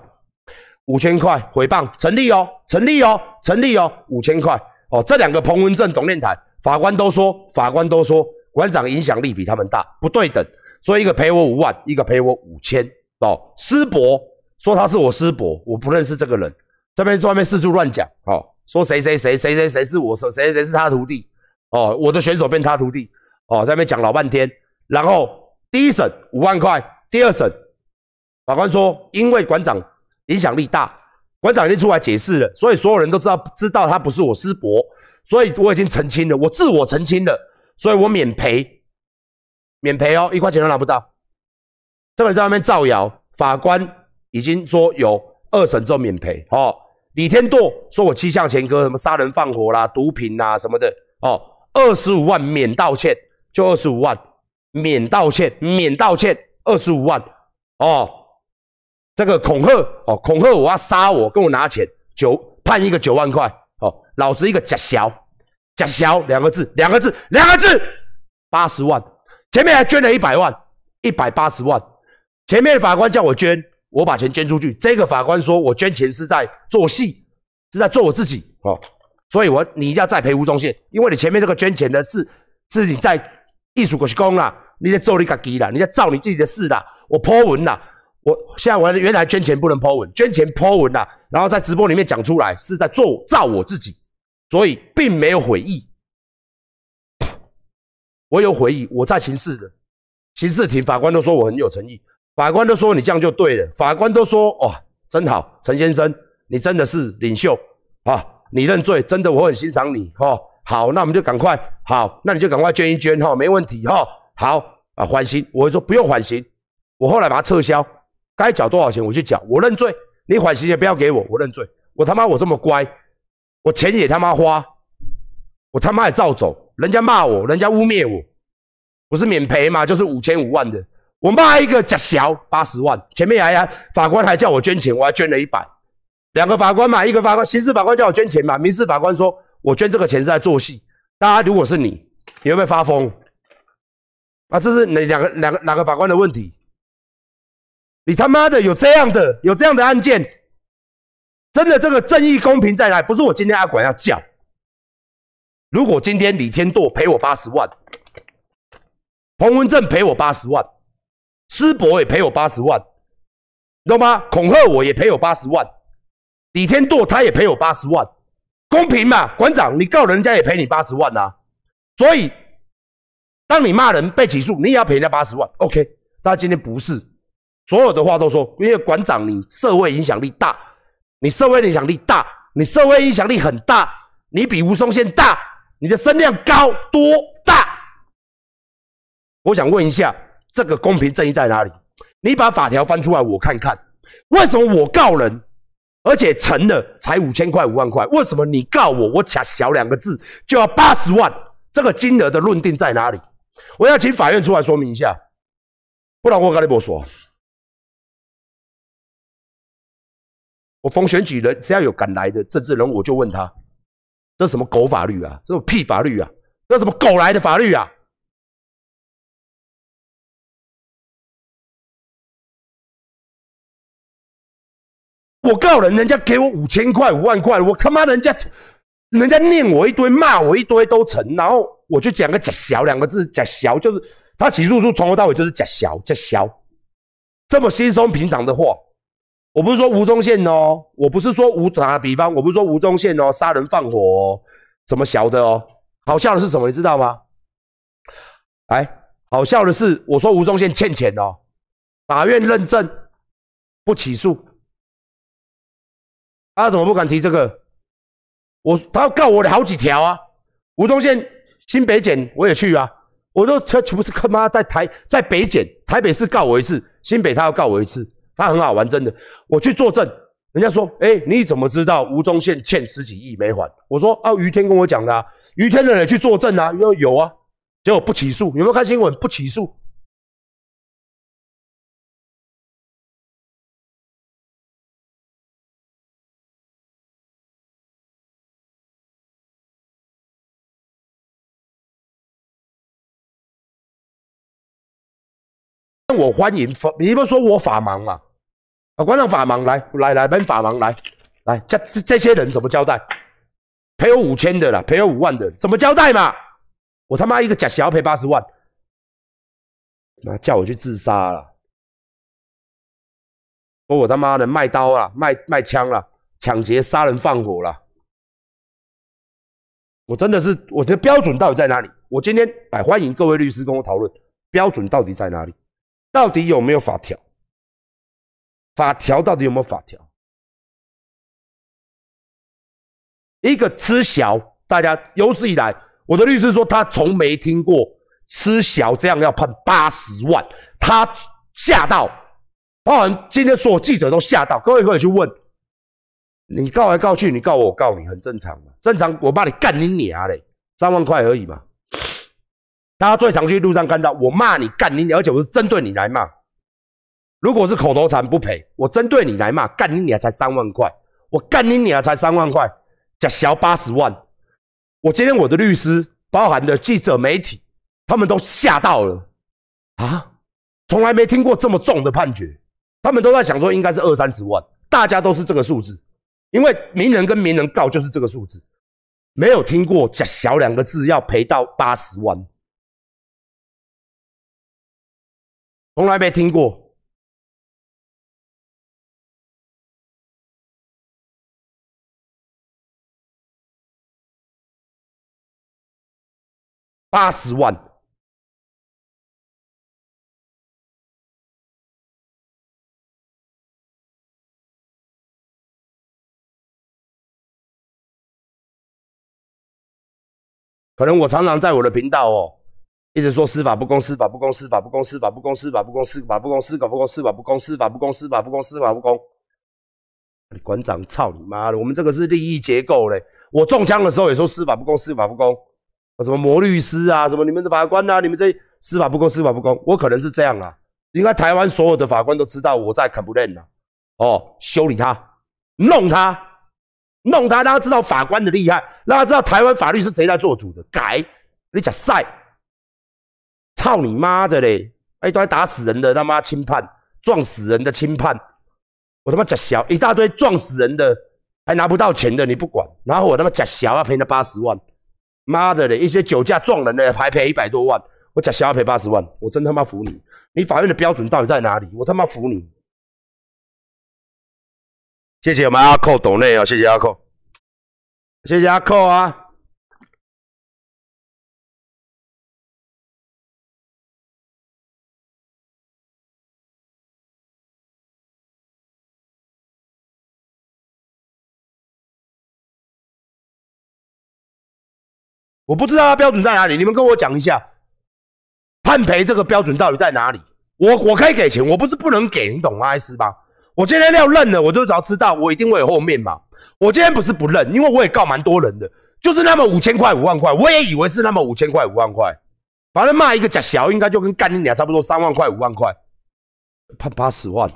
五千块回谤成立哦，成立哦，成立哦，五千块哦。这两个彭文正、董念台，法官都说，法官都说馆长影响力比他们大，不对等，所以一个赔我五万，一个赔我五千。哦，师伯说他是我师伯，我不认识这个人，这边在外面四处乱讲。哦，说谁谁谁谁谁谁是我说谁谁是他徒弟。哦，我的选手变他徒弟。哦，在那边讲老半天。然后第一审五万块，第二审法官说，因为馆长影响力大，馆长已经出来解释了，所以所有人都知道知道他不是我师伯，所以我已经澄清了，我自我澄清了，所以我免赔，免赔哦，一块钱都拿不到。这个在外面造谣，法官已经说有二审之后免赔哦。李天舵说我七项前科，什么杀人放火啦、毒品啦什么的哦，二十五万免道歉，就二十五万。免道歉，免道歉，二十五万哦。这个恐吓哦，恐吓我要杀我，跟我拿钱，九判一个九万块哦。老子一个假小，假小两个字，两个字，两个字，八十万。前面还捐了一百万，一百八十万。前面的法官叫我捐，我把钱捐出去。这个法官说我捐钱是在做戏，是在做我自己哦。所以我你一定要再赔吴宗宪，因为你前面这个捐钱的是是你在。艺术过是公啦，你在做你自己啦，你在造你自己的事啦。我 po 文啦，我现在我原来捐钱不能 po 文，捐钱 po 文啦，然后在直播里面讲出来是在做造我自己，所以并没有悔意。我有悔意，我在刑事的刑事庭，法官都说我很有诚意，法官都说你这样就对了，法官都说哇真好，陈先生你真的是领袖啊，你认罪，真的我很欣赏你哦。好，那我们就赶快好，那你就赶快捐一捐哈，没问题哈。好啊，缓刑，我会说不用缓刑，我后来把它撤销，该缴多少钱我去缴，我认罪，你缓刑也不要给我，我认罪。我他妈我这么乖，我钱也他妈花，我他妈也照走，人家骂我，人家污蔑我，不是免赔嘛，就是五千五万的，我骂一个假小八十万，前面还法官还叫我捐钱，我还捐了一百，两个法官嘛，一个法官刑事法官叫我捐钱嘛，民事法官说。我捐这个钱是在做戏，大家如果是你，你会不会发疯？啊，这是哪两个、两个、哪个法官的问题？你他妈的有这样的、有这样的案件？真的这个正义公平在哪？不是我今天阿管要叫。如果今天李天舵赔我八十万，彭文正赔我八十万，师伯也赔我八十万，懂吗？恐吓我也赔我八十万，李天舵他也赔我八十万。公平嘛，馆长，你告人家也赔你八十万呐。所以，当你骂人被起诉，你也要赔人家八十万。OK，但今天不是所有的话都说，因为馆长你社会影响力大，你社会影响力大，你社会影响力很大，你比吴松宪大，你的声量高多大？我想问一下，这个公平正义在哪里？你把法条翻出来我看看，为什么我告人？而且成了才五千块五万块，为什么你告我，我卡小两个字就要八十万？这个金额的论定在哪里？我要请法院出来说明一下，不然我跟你不说。我逢选举人只要有敢来的政治人，我就问他：这什么狗法律啊？这什么屁法律啊？这什么狗来的法律啊？我告人，人家给我五千块、五万块，我他妈人家，人家念我一堆，骂我一堆都成，然后我就讲个假小两个字，假小就是他起诉书从头到尾就是假小，假小，这么稀松平常的话，我不是说吴宗宪哦，我不是说吴打比方，我不是说吴宗宪哦，杀人放火哦，怎么小的哦？好笑的是什么，你知道吗？哎，好笑的是，我说吴宗宪欠钱哦，法院认证不起诉。他怎么不敢提这个？我他要告我的好几条啊，吴宗宪新北检我也去啊，我都他岂不是他妈在台在北检台北市告我一次，新北他要告我一次，他很好玩，真的，我去作证，人家说，哎，你怎么知道吴宗宪欠十几亿没还？我说啊，于天跟我讲的，啊，于天的人去作证啊，说有啊，结果不起诉，有没有看新闻？不起诉。我欢迎法，你不说我法盲嘛？啊，关上法盲，来来来，本法盲来来，这这些人怎么交代？赔我五千的了，赔我五万的，怎么交代嘛？我他妈一个假小赔八十万，那叫我去自杀了，说我他妈的卖刀了，卖卖枪了，抢劫、杀人、放火了，我真的是我的标准到底在哪里？我今天来欢迎各位律师跟我讨论标准到底在哪里。到底有没有法条？法条到底有没有法条？一个吃小，大家有史以来，我的律师说他从没听过吃小这样要判八十万，他吓到，包含今天所有记者都吓到。各位可以去问，你告来告去，你告我，我告你，很正常嘛？正常，我把你干你娘嘞，三万块而已嘛。大家最常去路上看到我骂你干你，而且我是针对你来骂。如果是口头禅不赔，我针对你来骂干你娘才三万块，我干你娘才三万块，加小八十万。我今天我的律师，包含的记者媒体，他们都吓到了啊！从来没听过这么重的判决，他们都在想说应该是二三十万，大家都是这个数字，因为名人跟名人告就是这个数字，没有听过加小两个字要赔到八十万。从来没听过，八十万，可能我常常在我的频道哦。一直说司法不公，司法不公，司法不公，司法不公，司法不公，司法不公，司法不公，司法不公，司法不公，司法不公，司法不公。馆长，操你妈的！我们这个是利益结构嘞。我中枪的时候也说司法不公，司法不公。什么魔律师啊，什么你们的法官啊，你们这司法不公，司法不公。我可能是这样啊，应该台湾所有的法官都知道我在 complain 啊。哦，修理他，弄他，弄他，让他知道法官的厉害，让他知道台湾法律是谁在做主的。改，你讲赛。操你妈的嘞！一堆打死人的他妈轻判，撞死人的轻判，我他妈假小一大堆撞死人的还拿不到钱的你不管，然后我他妈假小要赔他八十万，妈的嘞！一些酒驾撞人的还赔一百多万，我假想要赔八十万，我真他妈服你！你法院的标准到底在哪里？我他妈服你！谢谢我们阿寇董内啊，谢谢阿寇，谢谢阿寇啊。我不知道他标准在哪里，你们跟我讲一下，判赔这个标准到底在哪里？我我可以给钱，我不是不能给，你懂吗？思吧？我今天要认了，我就只要知道，我一定会有后面嘛。我今天不是不认，因为我也告蛮多人的，就是那么五千块、五万块，我也以为是那么五千块、五万块，反正骂一个假小，应该就跟干你俩差不多，三万块、五万块，判八十万。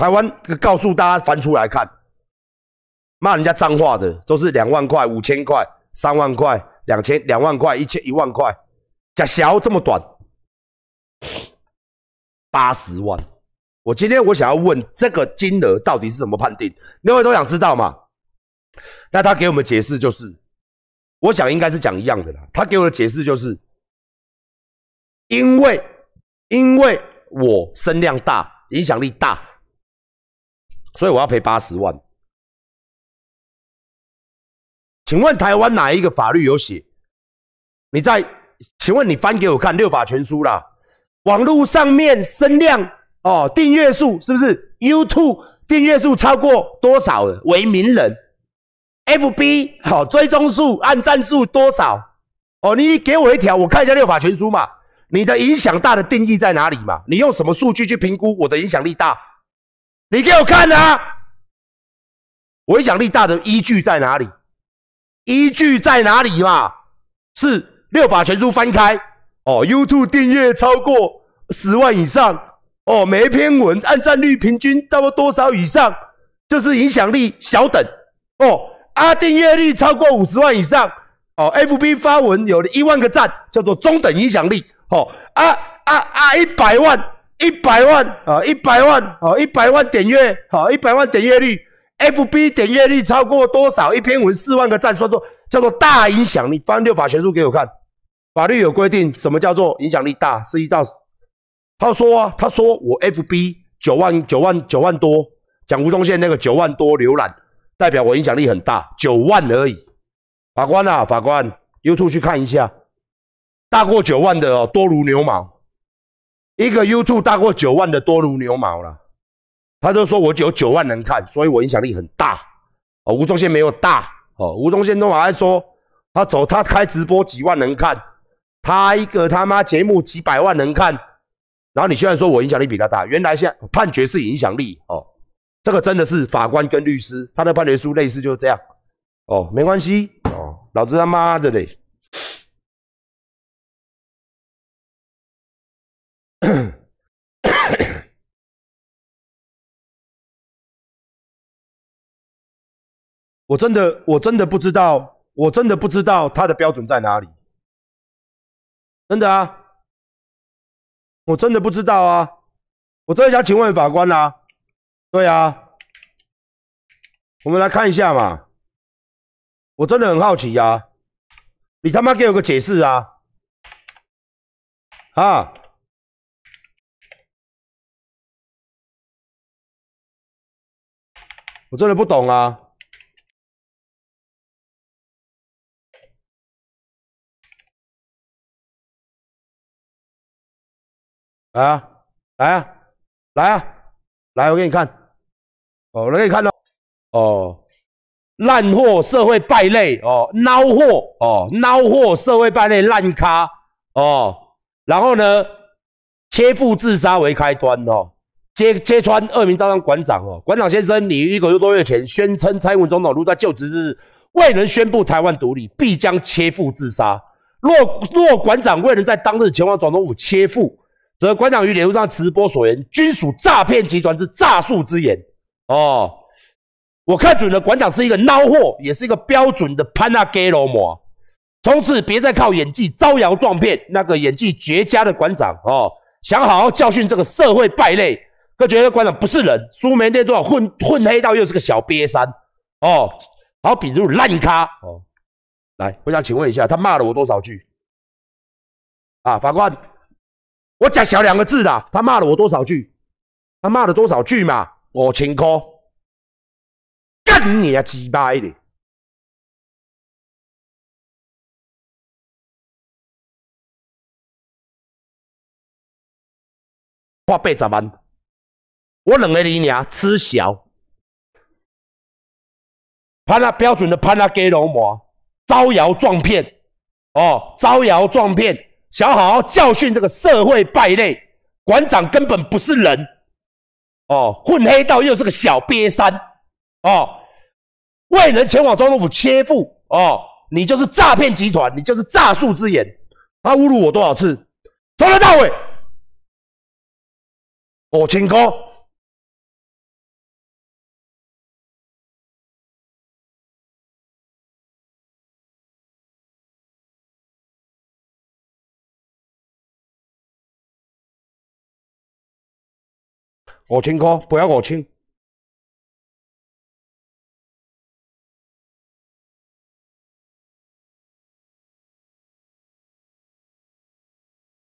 台湾告诉大家翻出来看，骂人家脏话的都是两万块、五千块、三万块、两千、两万块、一千、一万块，假小这么短，八十万。我今天我想要问这个金额到底是怎么判定？各位都想知道吗？那他给我们解释就是，我想应该是讲一样的啦。他给我的解释就是，因为因为我声量大，影响力大。所以我要赔八十万，请问台湾哪一个法律有写？你在请问你翻给我看六法全书啦，网络上面声量哦，订阅数是不是 YouTube 订阅数超过多少为名人？FB 好追踪数、按赞数多少？哦，你给我一条，我看一下六法全书嘛。你的影响大的定义在哪里嘛？你用什么数据去评估我的影响力大？你给我看啊！我影响力大的依据在哪里？依据在哪里嘛？是六法全书翻开哦，YouTube 订阅超过十万以上哦，每一篇文按赞率平均超过多少以上，就是影响力小等哦。啊，订阅率超过五十万以上哦，FB 发文有了一万个赞，叫做中等影响力哦。啊啊啊，一百万，一百万啊，一百万啊，一百万点阅好，一百万点阅率，FB 点阅率超过多少？一篇文四万个赞，算作。叫做大影响力，翻六法全书给我看。法律有规定，什么叫做影响力大？是依照他说啊，他说我 FB 九万九万九万多，讲吴宗宪那个九万多浏览，代表我影响力很大，九万而已。法官啊，法官，YouTube 去看一下，大过九万的哦，多如牛毛。一个 YouTube 大过九万的多如牛毛了。他就说我有九万人看，所以我影响力很大。哦，吴宗宪没有大。哦，吴宗宪都还在说他走，他开直播几万人看，他一个他妈节目几百万人看，然后你现在说我影响力比他大，原来现在判决是影响力哦，这个真的是法官跟律师他的判决书类似就是这样哦，没关系哦，老子他妈的嘞，我真的，我真的不知道，我真的不知道他的标准在哪里。真的啊，我真的不知道啊。我真的想请问法官啦。对啊，我们来看一下嘛。我真的很好奇呀，你他妈给我个解释啊！啊，我真的不懂啊。来啊，来啊，来啊，来！我给你看，哦，我给你看到，哦，烂货社会败类，哦，孬货，哦，孬货社会败类烂咖，哦，然后呢，切腹自杀为开端，哦，揭揭穿恶名昭彰馆长，哦，馆长先生，你一个多月前宣称蔡英文总统如在就职日未能宣布台湾独立，必将切腹自杀。若若馆长未能在当日前往总统府切腹，则馆长于脸书上直播所言，均属诈骗集团之诈术之言。哦，我看准了，馆长是一个孬货，也是一个标准的潘纳给罗模。从此别再靠演技招摇撞骗，那个演技绝佳的馆长哦，想好好教训这个社会败类。可觉得馆长不是人，书没念多少，混混黑道又是个小瘪三。哦，好，比如烂咖。哦，来，我想请问一下，他骂了我多少句？啊，法官。我讲小两个字的，他骂了我多少句？他骂了多少句嘛？我请客，干你啊鸡巴的！花八十万，我两个你娘吃小，潘那标准的潘那给龙魔，招摇撞骗哦，招摇撞骗。想好好教训这个社会败类，馆长根本不是人哦，混黑道又是个小瘪三哦，未能前往总统府切腹哦，你就是诈骗集团，你就是诈术之言。他侮辱我多少次？从头到尾，我清哥。五千块，不要五千。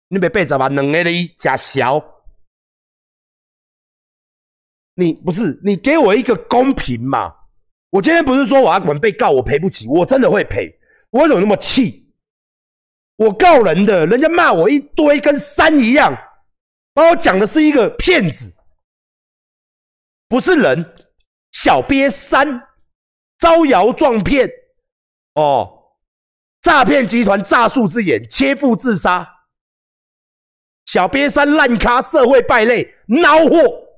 你别八十万两个你假小。你不是你给我一个公平嘛？我今天不是说我要管被告，我赔不起，我真的会赔。我为什么那么气？我告人的，人家骂我一堆，跟山一样，把我讲的是一个骗子，不是人，小瘪三，招摇撞骗，哦，诈骗集团诈术之眼，切腹自杀，小瘪三烂咖，社会败类，孬货，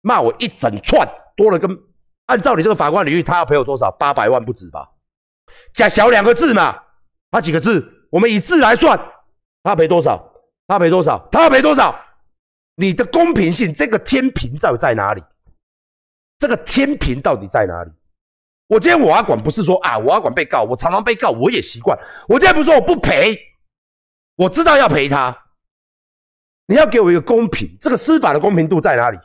骂我一整串，多了跟，按照你这个法官领域，他要赔我多少？八百万不止吧？加小两个字嘛。他几个字？我们以字来算，他赔多少？他赔多少？他赔多少？你的公平性，这个天平到底在哪里？这个天平到底在哪里？我今天我要管，不是说啊，我要管被告，我常常被告，我也习惯。我今天不是说我不赔，我知道要赔他。你要给我一个公平，这个司法的公平度在哪里？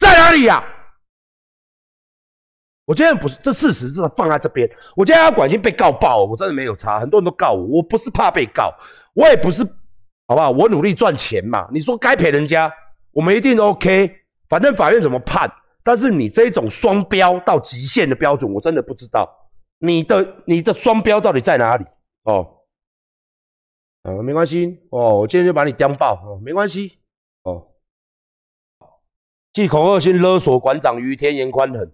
在哪里呀？我今天不是这事实，是放在这边。我今天要管已经被告爆，我真的没有差。很多人都告我，我不是怕被告，我也不是，好不好？我努力赚钱嘛。你说该赔人家，我们一定 OK。反正法院怎么判，但是你这种双标到极限的标准，我真的不知道你的你的双标到底在哪里哦。呃，没关系哦，我今天就把你颠爆哦，没关系哦。既恐吓性勒索馆长于天言宽衡。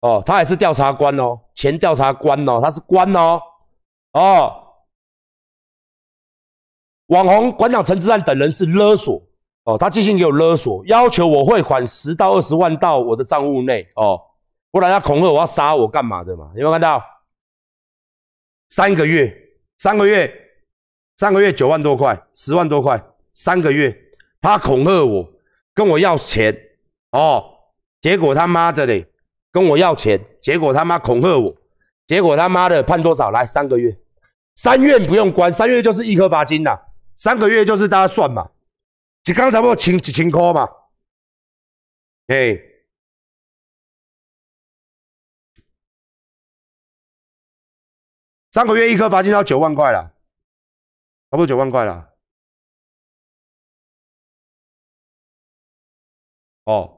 哦，他也是调查官哦，前调查官哦，他是官哦，哦，网红馆长陈志安等人是勒索哦，他寄信给我勒索，要求我汇款十到二十万到我的账户内哦，不然他恐吓我要杀我干嘛的嘛？有没有看到？三个月，三个月，三个月九万多块，十万多块，三个月，他恐吓我，跟我要钱哦，结果他妈的嘞！跟我要钱，结果他妈恐吓我，结果他妈的判多少？来三个月，三月不用关，三月就是一颗罚金呐，三个月就是大家算嘛，一刚差不多千几千块嘛，哎，三个月一颗罚金要九万块了，差不多九万块了，哦。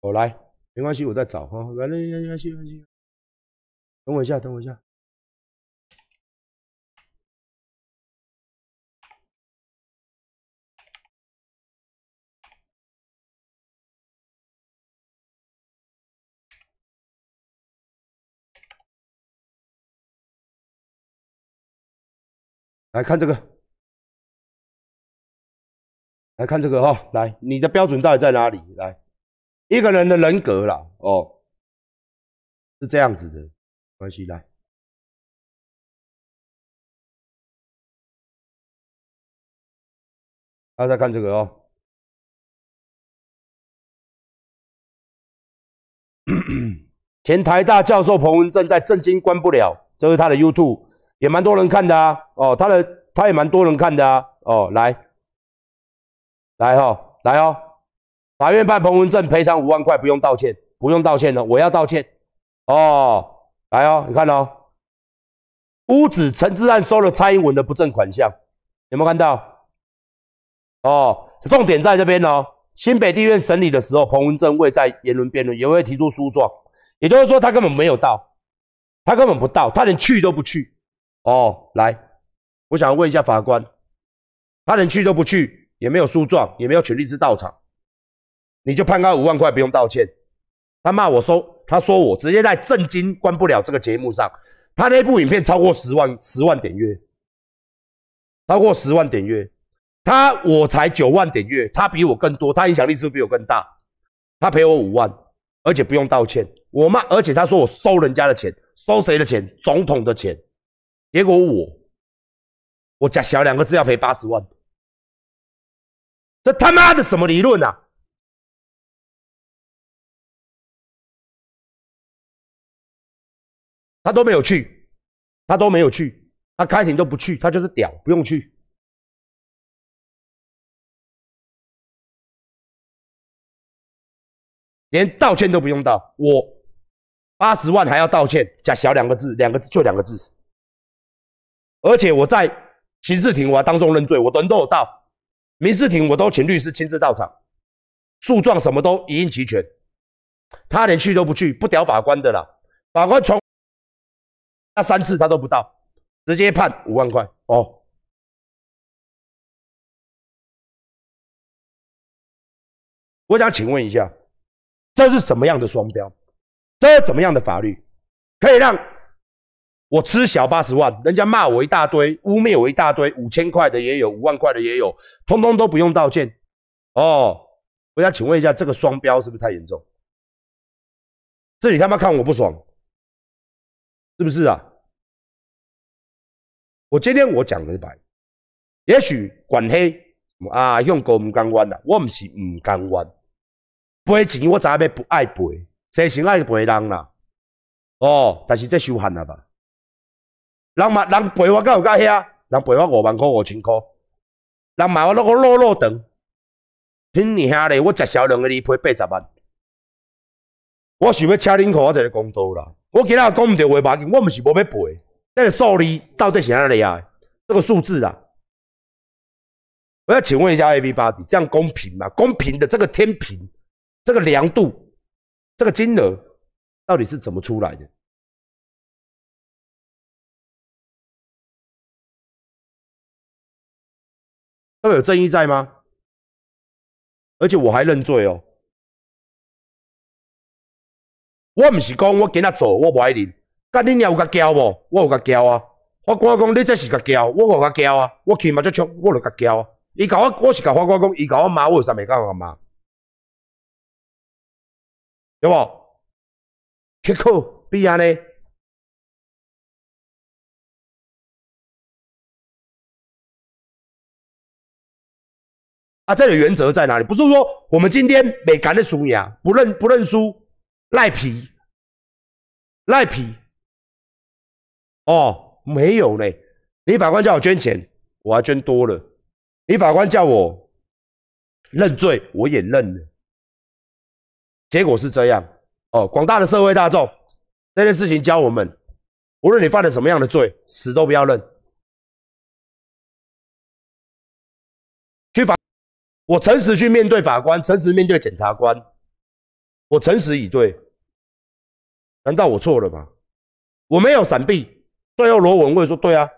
我来，没关系，我再找哈。来来来，没关系，没关系。等我一下，等我一下。来看这个，来看这个哈。来，你的标准到底在哪里？来。一个人的人格啦，哦，是这样子的关系。来，大家看这个哦。前台大教授彭文正在震惊关不了，这是他的 YouTube，也蛮多人看的啊。哦，他的他也蛮多人看的啊。哦，来，来哈，来哦。法院判彭文正赔偿五万块，不用道歉，不用道歉了，我要道歉。哦，来哦，你看哦，屋子陈志案收了蔡英文的不正款项，有没有看到？哦，重点在这边哦。新北地院审理的时候，彭文正未在言论辩论，也会提出诉状，也就是说他根本没有到，他根本不到，他连去都不去。哦，来，我想问一下法官，他连去都不去，也没有诉状，也没有权利之到场。你就判他五万块，不用道歉。他骂我收，他说我直接在震惊关不了这个节目上。他那部影片超过十万十万点阅，超过十万点阅。他我才九万点阅，他比我更多，他影响力是不是比我更大？他赔我五万，而且不用道歉。我骂，而且他说我收人家的钱，收谁的钱？总统的钱。结果我我假小两个字要赔八十万，这他妈的什么理论啊？他都没有去，他都没有去，他开庭都不去，他就是屌，不用去，连道歉都不用道。我八十万还要道歉，加小两个字，两个字就两个字。而且我在刑事庭我还当众认罪，我人都有到，民事庭我都请律师亲自到场，诉状什么都一应齐全。他连去都不去，不屌法官的啦。法官从那三次他都不到，直接判五万块哦。我想请问一下，这是什么样的双标？这是怎么样的法律可以让我吃小八十万？人家骂我一大堆，污蔑我一大堆，五千块的也有，五万块的也有，通通都不用道歉哦。我想请问一下，这个双标是不是太严重？这你他妈看我不爽，是不是啊？我今天我讲的白，也许管黑啊，用狗唔甘弯啦，我唔是唔甘弯。赔钱我知影要不爱赔，谁先爱赔人啦？哦，但是这受限了吧？人嘛，人赔我够有够遐，人赔我五万块、五千块，人骂我那个落落长，拼你兄咧，我食小两个你赔八十万，我想要请恁看我一个公道啦。我今仔讲唔对话吧，我毋是无要赔，这个数字到底是哪里啊？这个数字啊，我要请问一下 A V 八 D，这样公平吗？公平的这个天平。这个量度，这个金额到底是怎么出来的？都有正义在吗？而且我还认罪哦！我唔是讲我今仔做，我不爱认。干你娘有甲交无？我有甲交啊！法官讲你这是甲交，我有甲交啊！我起码就冲，我就甲交啊！伊甲我，我是甲法官讲，伊甲我骂，我有啥物甲我骂？对不？结果必然呢？啊，这里原则在哪里？不是说我们今天每干的输赢，不认不认输，赖皮，赖皮。哦，没有呢。你法官叫我捐钱，我还捐多了。你法官叫我认罪，我也认了。结果是这样哦，广大的社会大众，这件事情教我们，无论你犯了什么样的罪，死都不要认。去法，我诚实去面对法官，诚实面对检察官，我诚实以对。难道我错了吗？我没有闪避。最后罗文会说：“对啊，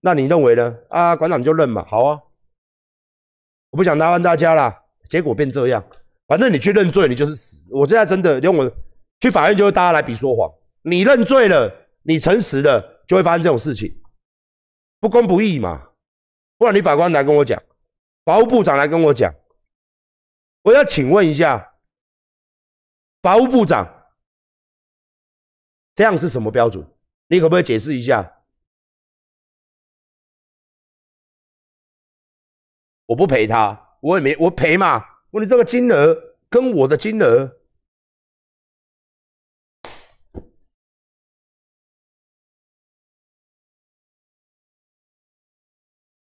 那你认为呢？”啊，馆长你就认嘛，好啊。我不想麻烦大家了，结果变这样。反正你去认罪，你就是死。我现在真的用我去法院，就是大家来比说谎。你认罪了，你诚实的，就会发生这种事情，不公不义嘛。不然你法官来跟我讲，法务部长来跟我讲，我要请问一下，法务部长，这样是什么标准？你可不可以解释一下？我不赔他，我也没我赔嘛。问你这个金额跟我的金额